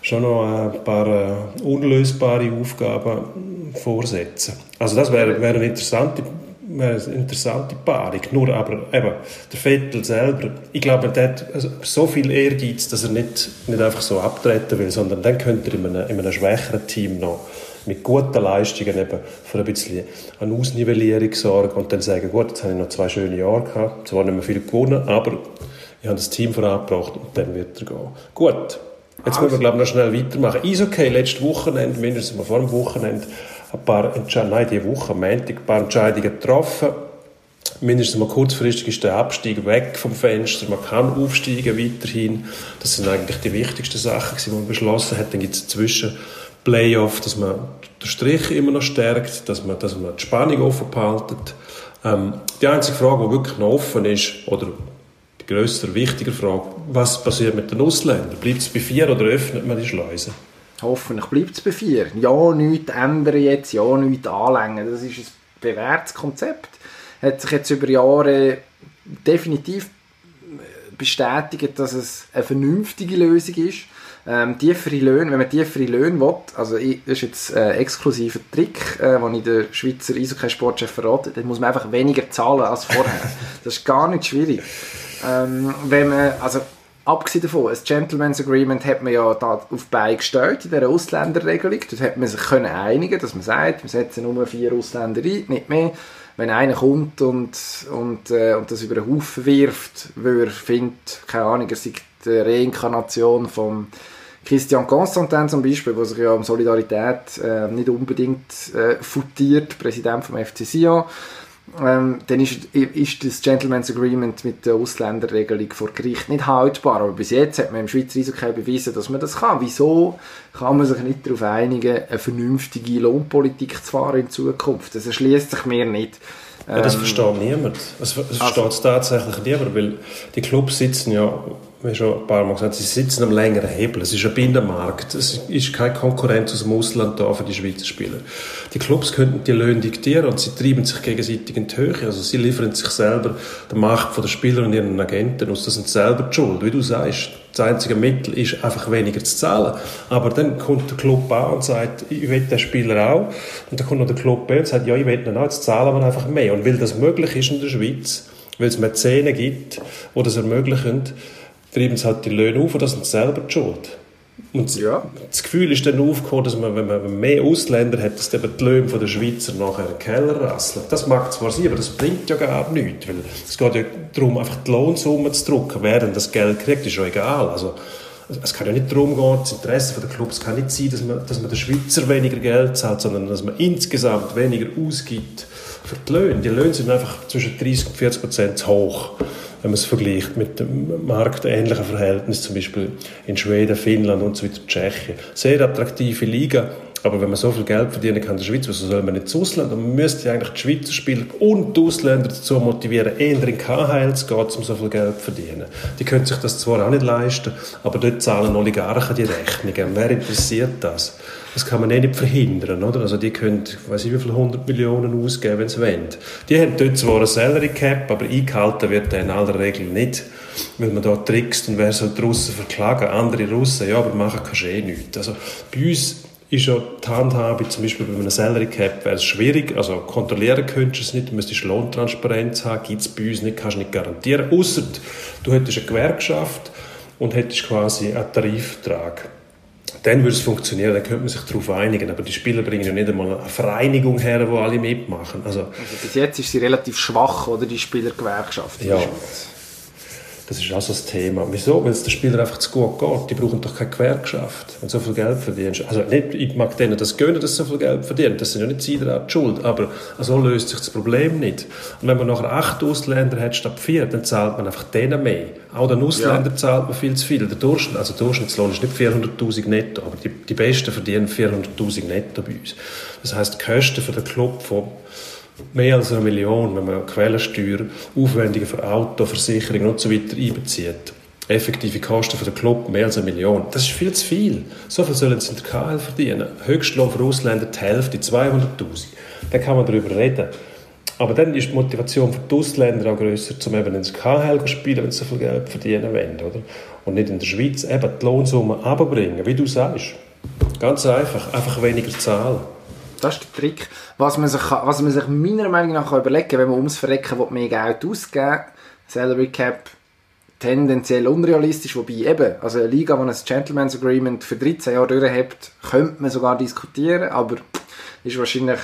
schon noch ein paar äh, unlösbare Aufgaben vorsetzen. Also das wäre, wäre eine interessante wäre eine interessante Paarung. Nur aber eben, der Vettel selber, ich glaube, der hat so viel Ehrgeiz, dass er nicht, nicht einfach so abtreten will, sondern dann könnte er in einem, in einem schwächeren Team noch mit guten Leistungen eben für ein bisschen eine Ausnivellierung sorgen und dann sagen, gut, jetzt habe ich noch zwei schöne Jahre gehabt, zwar nicht mehr viel gewonnen, aber ich habe das Team vorangebracht und dann wird er gehen. Gut, jetzt müssen wir glaube ich noch schnell weitermachen. Eishockey, letztes Wochenende, mindestens mal vor dem Wochenende, ein paar Entscheidungen, nein, diese Woche, Montag, ein paar Entscheidungen getroffen. Mindestens mal kurzfristig ist der Abstieg weg vom Fenster. Man kann aufsteigen weiterhin. Das sind eigentlich die wichtigsten Sachen, die man beschlossen hat. Dann gibt es zwischen Playoff, dass man den Strich immer noch stärkt, dass man, dass man die Spannung offen behaltet. Ähm, die einzige Frage, die wirklich noch offen ist, oder die größere, wichtigere Frage, was passiert mit den Ausländern? Bleibt es bei vier oder öffnet man die Schleuse? Hoffentlich bleibt es bei vier. Ja, nichts ändern jetzt, ja, nichts anlängen. Das ist ein bewährtes Konzept. Hat sich jetzt über Jahre definitiv bestätigt, dass es eine vernünftige Lösung ist. Ähm, tiefere Löhne, wenn man tiefere Löhne will, also ich, das ist jetzt ein exklusiver Trick, äh, den ich der Schweizer Eishockey-Sportchef verrate, dann muss man einfach weniger zahlen als vorher. das ist gar nicht schwierig. Ähm, wenn man, also abgesehen davon, ein Gentleman's Agreement hat man ja da auf die Beine gestellt in dieser Ausländerregelung. Dort hat man sich können einigen, dass man sagt, wir setzen nur vier Ausländer ein, nicht mehr. Wenn einer kommt und, und, äh, und das über den Haufen wirft, weil er findet, keine Ahnung, er sei die Reinkarnation von Christian Constantin zum Beispiel, der sich ja um Solidarität äh, nicht unbedingt äh, futiert, Präsident vom FC Sion, ähm, dann ist, ist das Gentleman's Agreement mit der Ausländerregelung vor Gericht nicht haltbar. Aber bis jetzt hat man im Schweizer Eishockey bewiesen, dass man das kann. Wieso kann man sich nicht darauf einigen, eine vernünftige Lohnpolitik zu fahren in Zukunft? Das erschließt sich mir nicht. Ja, das Ähm, versteht niemand. Das, das versteht es tatsächlich niemand, weil die Clubs sitzen ja wie schon ein paar Mal gesagt, sie sitzen am längeren Hebel. Es ist ein Binnenmarkt. Es ist keine Konkurrenz aus dem Ausland da für die Schweizer Spieler. Die Clubs könnten die Löhne diktieren und sie treiben sich gegenseitig in die Höhe. Also sie liefern sich selber der Macht der Spieler und ihren Agenten aus. Das sind selber die Schuld. Wie du sagst, das einzige Mittel ist einfach weniger zu zahlen. Aber dann kommt der Club an und sagt, ich will den Spieler auch. Und dann kommt noch der Club B und sagt, ja, ich will ihn auch, jetzt zahlen wir einfach mehr. Und weil das möglich ist in der Schweiz, weil es Mäzene gibt, die das ermöglichen, treiben sie halt die Löhne auf und das sind selber die Schuld. Und Ja. das Gefühl ist dann aufgekommen, dass man, wenn man mehr Ausländer hat, dass eben die Löhne der Schweizer nachher in den Keller rasseln. Das mag zwar sein, aber das bringt ja gar nichts, weil es geht ja darum, einfach die Lohnsumme zu drücken. Wer denn das Geld kriegt, ist ja egal. Also, es kann ja nicht darum gehen, das Interesse der Clubs kann nicht sein, dass man, dass man den Schweizer weniger Geld zahlt, sondern dass man insgesamt weniger ausgibt für die Löhne. Die Löhne sind einfach zwischen 30 und 40 Prozent hoch, wenn man es vergleicht mit dem marktähnlichen Verhältnis, zum Beispiel in Schweden, Finnland und so weiter, Tschechien. Sehr attraktive Liga. Aber wenn man so viel Geld verdienen kann in der Schweiz, wieso soll man nicht ins Ausland? Man müsste eigentlich die Schweizer Spieler und die Ausländer dazu motivieren, eher in KHL zu gehen, um so viel Geld zu verdienen. Die können sich das zwar auch nicht leisten, aber dort zahlen Oligarchen die Rechnungen. Wer interessiert das? Das kann man eh nicht verhindern, oder? Also die können, ich weiß nicht wie viele hundert Millionen ausgeben, wenn sie wollen. Die haben dort zwar eine Salary Cap, aber eingehalten wird der in aller Regel nicht, weil man da trickst und wer soll die Russen verklagen? Andere Russen, ja, aber machen kannst du eh nichts. Also bei uns ist ja die Handhabe, zum Beispiel bei einem Salary Cap, wäre es schwierig, also kontrollieren könntest du es nicht, du müsstest Lohntransparenz haben, gibt es bei uns nicht, kannst du nicht garantieren, außer du hättest eine Gewerkschaft und hättest quasi einen Tarifvertrag. Dann würde es funktionieren, dann könnte man sich darauf einigen, aber die Spieler bringen ja nicht einmal eine Vereinigung her, wo alle mitmachen. Also, Also bis jetzt ist sie relativ schwach, oder, die Spielergewerkschaft Ja. Schweiz. Das ist auch so das Thema. Wieso? Weil es den Spielern einfach zu gut geht. Die brauchen doch keine Gewerkschaft, wenn du so viel Geld verdienst. Also nicht, ich mag denen das gönnen, dass sie so viel Geld verdienen. Das sind ja nicht daran die schuld. Aber so löst sich das Problem nicht. Und wenn man nachher acht Ausländer hat statt vier, dann zahlt man einfach denen mehr. Auch den Ausländern zahlt man viel zu viel. Der Durchschnitt, also der Durchschnittslohn ist nicht 400'000 netto, aber die, die Besten verdienen 400'000 netto bei uns. Das heisst, die Kosten für den Club von mehr als eine Million, wenn man Quellensteuer, Aufwendungen für Auto, Versicherung und so weiter einbezieht. Effektive Kosten für den Club mehr als eine Million. Das ist viel zu viel. So viel sollen sie in der KL verdienen. Höchstlohn für Ausländer die Hälfte, 200'000. Dann kann man darüber reden. Aber dann ist die Motivation für die Ausländer auch grösser, um eben ins KHL zu spielen, wenn sie so viel Geld verdienen wollen. Oder? Und nicht in der Schweiz eben die Lohnsumme runterbringen, wie du sagst. Ganz einfach, einfach weniger zahlen. Das ist der Trick. Was man sich, was man sich meiner Meinung nach überlegen kann, wenn man ums Verrecken will, mehr Geld ausgeben Salary Cap tendenziell unrealistisch, wobei eben, also eine Liga, die ein Gentleman's Agreement für 13 Jahre durchhebt, könnte man sogar diskutieren, aber ist wahrscheinlich,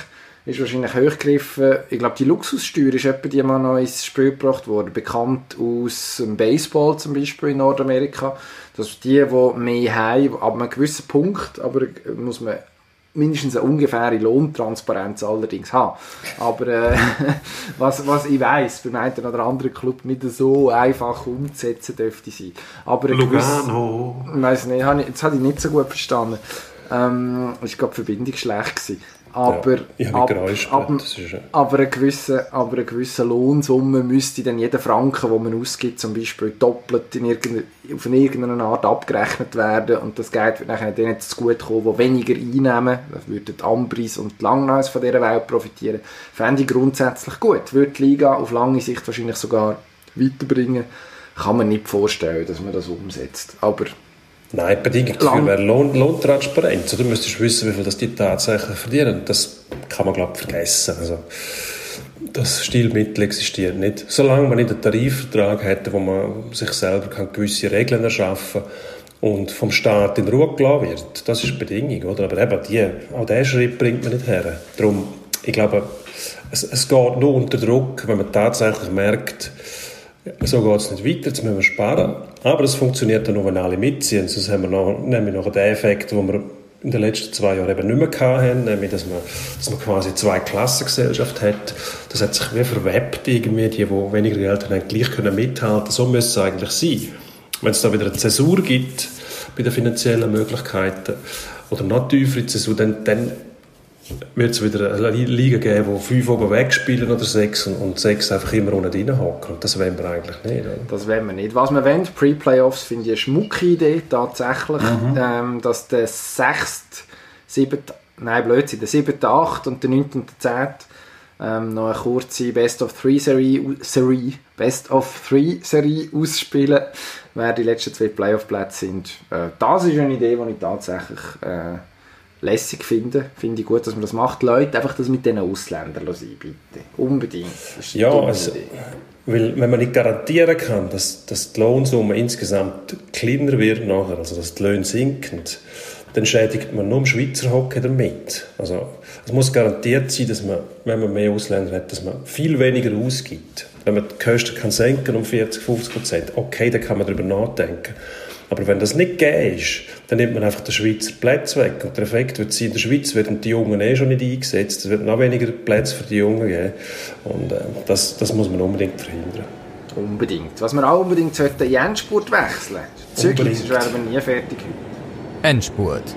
ist wahrscheinlich hochgegriffen. Ich glaube, die Luxussteuer ist etwa die mal noch ins Spiel gebracht worden, bekannt aus dem Baseball zum Beispiel in Nordamerika, dass die, die mehr haben, ab einem gewissen Punkt, aber muss man mindestens eine ungefähre Lohntransparenz allerdings haben. Aber äh, was, was ich weiss, beim einen oder anderen Club nicht so einfach umzusetzen dürfte sein. Aber gewisse- Lugano. ich weiss nicht, ich- jetzt habe ich nicht so gut verstanden. Ähm, war gerade die Verbindung schlecht. Gewesen. Aber, Ja, ab, ab, aber, eine gewisse, aber eine gewisse Lohnsumme müsste dann jeder Franken, den man ausgibt, zum Beispiel doppelt in irgendeine, auf irgendeine Art abgerechnet werden und das Geld wird nachher denen zugutekommen, die weniger einnehmen. Das würden die Ambris und die Langneus von dieser Welt profitieren. Fände ich grundsätzlich gut. Würde die Liga auf lange Sicht wahrscheinlich sogar weiterbringen. Kann man nicht vorstellen, dass man das umsetzt. Aber Nein, die Bedingung Lang- dafür wäre Lohn, Lohntransparenz. Du müsstest wissen, wie viel das die tatsächlich verdienen. Das kann man, glaube ich, vergessen. Also, das Stilmittel existiert nicht. Solange man nicht einen Tarifvertrag hätte, wo man sich selber kann gewisse Regeln erschaffen und vom Staat in Ruhe gelassen wird. Das ist die Bedingung, oder? Aber eben, die, auch diesen Schritt bringt man nicht her. Darum, ich glaube, es, es geht nur unter Druck, wenn man tatsächlich merkt, so geht es nicht weiter, jetzt müssen wir sparen. Aber es funktioniert dann nur, wenn alle mitziehen. Sonst haben wir noch, nämlich noch den Effekt, den wir in den letzten zwei Jahren eben nicht mehr hatten, nämlich, dass man, dass man quasi zwei Klassengesellschaft hat. Das hat sich wie verwebt irgendwie, die, die weniger Geld haben, gleich können mithalten. So müsste es eigentlich sein. Wenn es da wieder eine Zäsur gibt bei den finanziellen Möglichkeiten oder noch tiefere Zäsur, dann, dann wird es wieder eine Liga geben, wo fünf oben wegspielen oder sechs und, und sechs einfach immer unten. Und das wollen wir eigentlich nicht. Oder? Das wollen wir nicht. Was wir wollen, Pre-Playoffs, finde ich eine schmucke Idee tatsächlich, ähm, dass der sechste, siebte, nein, Blödsinn, der siebte, achte und der neunte und der zehnte ähm, noch eine kurze Best of Three Serie, Serie Best of Three Serie ausspielen, wer die letzten zwei Playoff-Plätze sind. Äh, das ist eine Idee, die ich tatsächlich äh, lässig finde. Finde ich gut, dass man das macht. Leute, einfach das mit diesen Ausländern sein, bitte. Unbedingt. Ja, also, weil wenn man nicht garantieren kann, dass, dass die Lohnsumme insgesamt kleiner wird nachher, also dass die Löhne sinken, dann schädigt man nur im Schweizer Hockey damit. Also es muss garantiert sein, dass man, wenn man mehr Ausländer hat, dass man viel weniger ausgibt. Wenn man die Kosten kann senken um 40, 50 Prozent, okay, dann kann man darüber nachdenken. Aber wenn das nicht gegeben ist, dann nimmt man einfach den Schweizer Platz weg. Und der Effekt wird sein, in der Schweiz werden die Jungen eh schon nicht eingesetzt. Es wird noch weniger Plätze für die Jungen geben. Und äh, das, das muss man unbedingt verhindern. Unbedingt. Was wir auch unbedingt sollten, in Endspurt wechseln. Zügig, sonst wären wir nie fertig heute. Endspurt.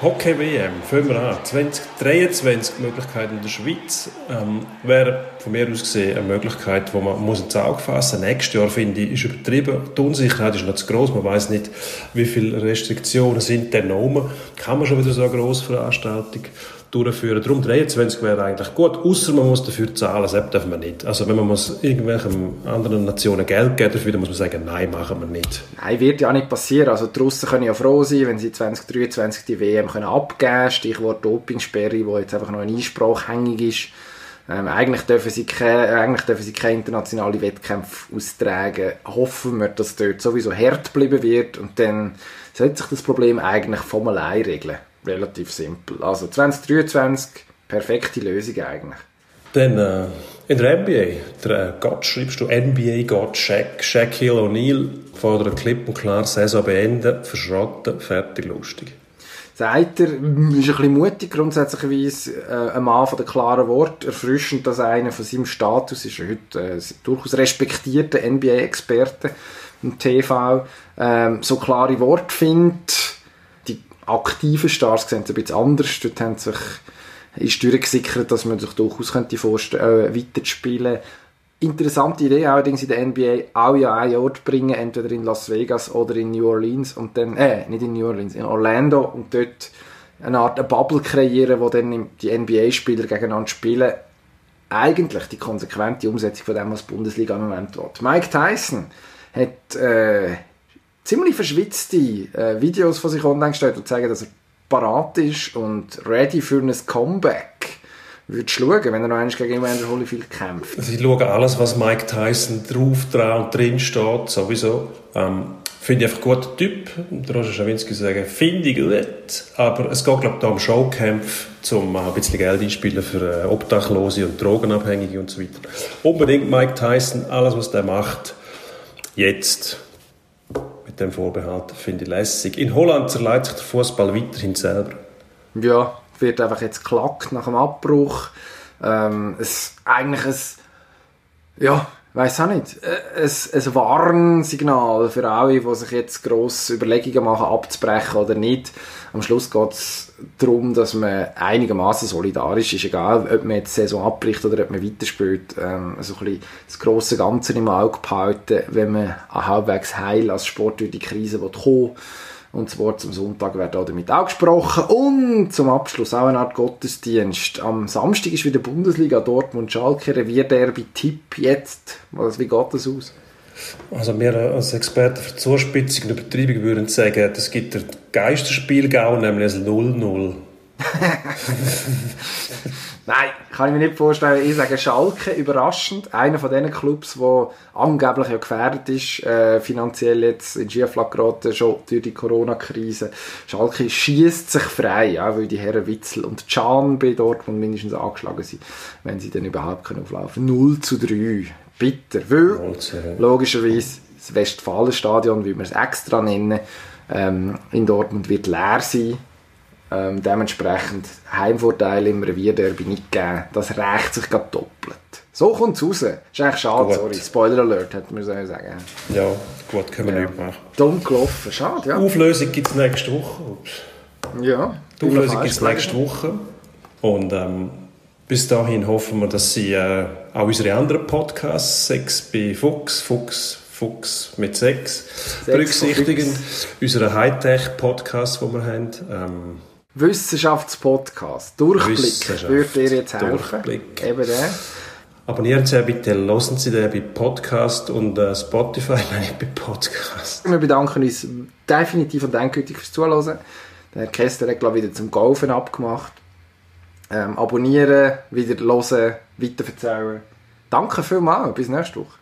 Hockey-WM, fangen wir an. 2023 Möglichkeiten in der Schweiz. Ähm, wäre von mir aus gesehen eine Möglichkeit, wo man muss ins Auge fassen muss. Nächstes Jahr, finde ich, ist übertrieben. Die Unsicherheit ist noch zu groß. Man weiß nicht, wie viele Restriktionen sind denn rum. Kann man schon wieder so eine Grossveranstaltung durchführen. Darum 23 wäre eigentlich gut, außer man muss dafür zahlen, das dürfen wir nicht. Also wenn man muss irgendwelchen anderen Nationen Geld geben dafür, dann muss man sagen, nein, machen wir nicht. Nein, wird ja nicht passieren. Also die Russen können ja froh sein, wenn sie 2023 die WM können abgeben können. Stichwort Dopingsperre, wo jetzt einfach noch ein Einspruch hängig ist. Ähm, eigentlich, dürfen sie keine, eigentlich dürfen sie keine internationalen Wettkämpfe austragen. Hoffen wir, dass dort sowieso hart bleiben wird und dann sollte sich das Problem eigentlich vom allein regeln. Relativ simpel. Also 2023, perfekte Lösung eigentlich. Dann äh, in der NBA, der äh, Gott schreibst du NBA-Gott Shaq, Shaquille O'Neal fordert klipp und klar Saison beenden, verschrotten, fertig, lustig. Sagt er, ist ein bisschen mutig grundsätzlicherweise, äh, ein Mann von den klaren Wort, erfrischend, dass einer von seinem Status ist, er heute äh, durchaus respektierter NBA-Experte im TV, ähm, so klare Worte findet. Aktiven Stars sehen es ein bisschen anders, dort haben sich, ist durchgesickert, dass man sich durchaus könnte vorstellen, äh, weiterzuspielen. Interessante Idee allerdings in der NBA auch ja einen Ort bringen, entweder in Las Vegas oder in New Orleans und dann, äh, nicht in New Orleans, in Orlando und dort eine Art eine Bubble kreieren, wo dann die NBA-Spieler gegeneinander spielen. Eigentlich die konsequente Umsetzung von dem, was die Bundesliga im Moment will. Mike Tyson hat äh, ziemlich verschwitzte äh, Videos von sich online gestellt und zeigen, dass er parat ist und ready für ein Comeback. Würdest du schauen, wenn er noch einmal gegen Evander Holyfield kämpft? Sie schauen alles, was Mike Tyson drauf, dran und drin steht, sowieso. Ähm, finde ich einfach ein guter Typ. Der Roger Schawinski sagen, finde ich gut. Aber es geht, glaube ich, da um Showkampf, um mal ein bisschen Geld einspielen für äh, Obdachlose und Drogenabhängige und so weiter. Unbedingt Mike Tyson, alles, was der macht, jetzt dem Vorbehalt, finde ich lässig. In Holland zerleiht sich der Fußball weiterhin selber. Ja, wird einfach jetzt klackt nach dem Abbruch. Ähm, es, eigentlich ein, ja, weiß auch nicht, äh, ein, ein Warnsignal für alle, die sich jetzt grosse Überlegungen machen, abzubrechen oder nicht. Am Schluss geht es darum, dass man einigermaßen solidarisch ist, egal ob man jetzt die Saison abbricht oder ob man weiterspielt. Ähm, so ein bisschen das grosse Ganze im Auge behalten, wenn man halbwegs heil als Sport durch die Krise will kommen und das Wort zum Sonntag wird auch damit auch gesprochen. Und zum Abschluss auch eine Art Gottesdienst. Am Samstag ist wieder Bundesliga Dortmund Schalke Revierderby Tipp jetzt. Was, wie geht das aus? Also wir als Experten für Zuspitzung und Übertreibung würden sagen, es gibt ein Geisterspiel-Gau, nämlich ein 0-0. Nein, kann ich mir nicht vorstellen. Ich sage Schalke, überraschend. Einer von diesen Clubs, der angeblich ja gefährdet ist, äh, finanziell jetzt in Schieflage geraten, schon durch die Corona-Krise. Schalke schießt sich frei, ja, weil die Herren Witzel und Can bei Dortmund mindestens angeschlagen sind, wenn sie dann überhaupt können auflaufen 0 zu 3. Bitter. Weil, 0 zu 3. logischerweise, das Westfalenstadion, wie wir es extra nennen, ähm, in Dortmund wird leer sein Ähm, dementsprechend Heimvorteil im Revierderby nicht gegeben. Das rächt sich gerade doppelt. So kommt es raus. Ist eigentlich schade, Gut. sorry. Spoiler Alert, hätte man sagen. Ja, gut, können wir Ja. nicht machen. Dumm gelaufen. Schade, ja. Auflösung gibt es nächste Woche. Ja. Die Auflösung gibt es nächste Woche. Und ähm, bis dahin hoffen wir, dass Sie äh, auch unsere anderen Podcasts, Sex bei Fuchs, Fuchs, Fuchs mit Sex, berücksichtigen. Unsere Hightech-Podcasts, die wir haben. Ähm, Wissenschaftspodcast. Durchblick Wissenschaft. würde dir jetzt helfen. Durchblick. Eben der. abonnieren Sie bitte, hören Sie den bei Podcast und äh, Spotify, nein, bei Podcast. Wir bedanken uns definitiv und endgültig fürs Zuhören. Der Herr Kessler hat, glaube ich, wieder zum Golfen abgemacht. Ähm, abonnieren, wieder hören, weiterverzählen. Danke vielmals. Bis nächste Woche.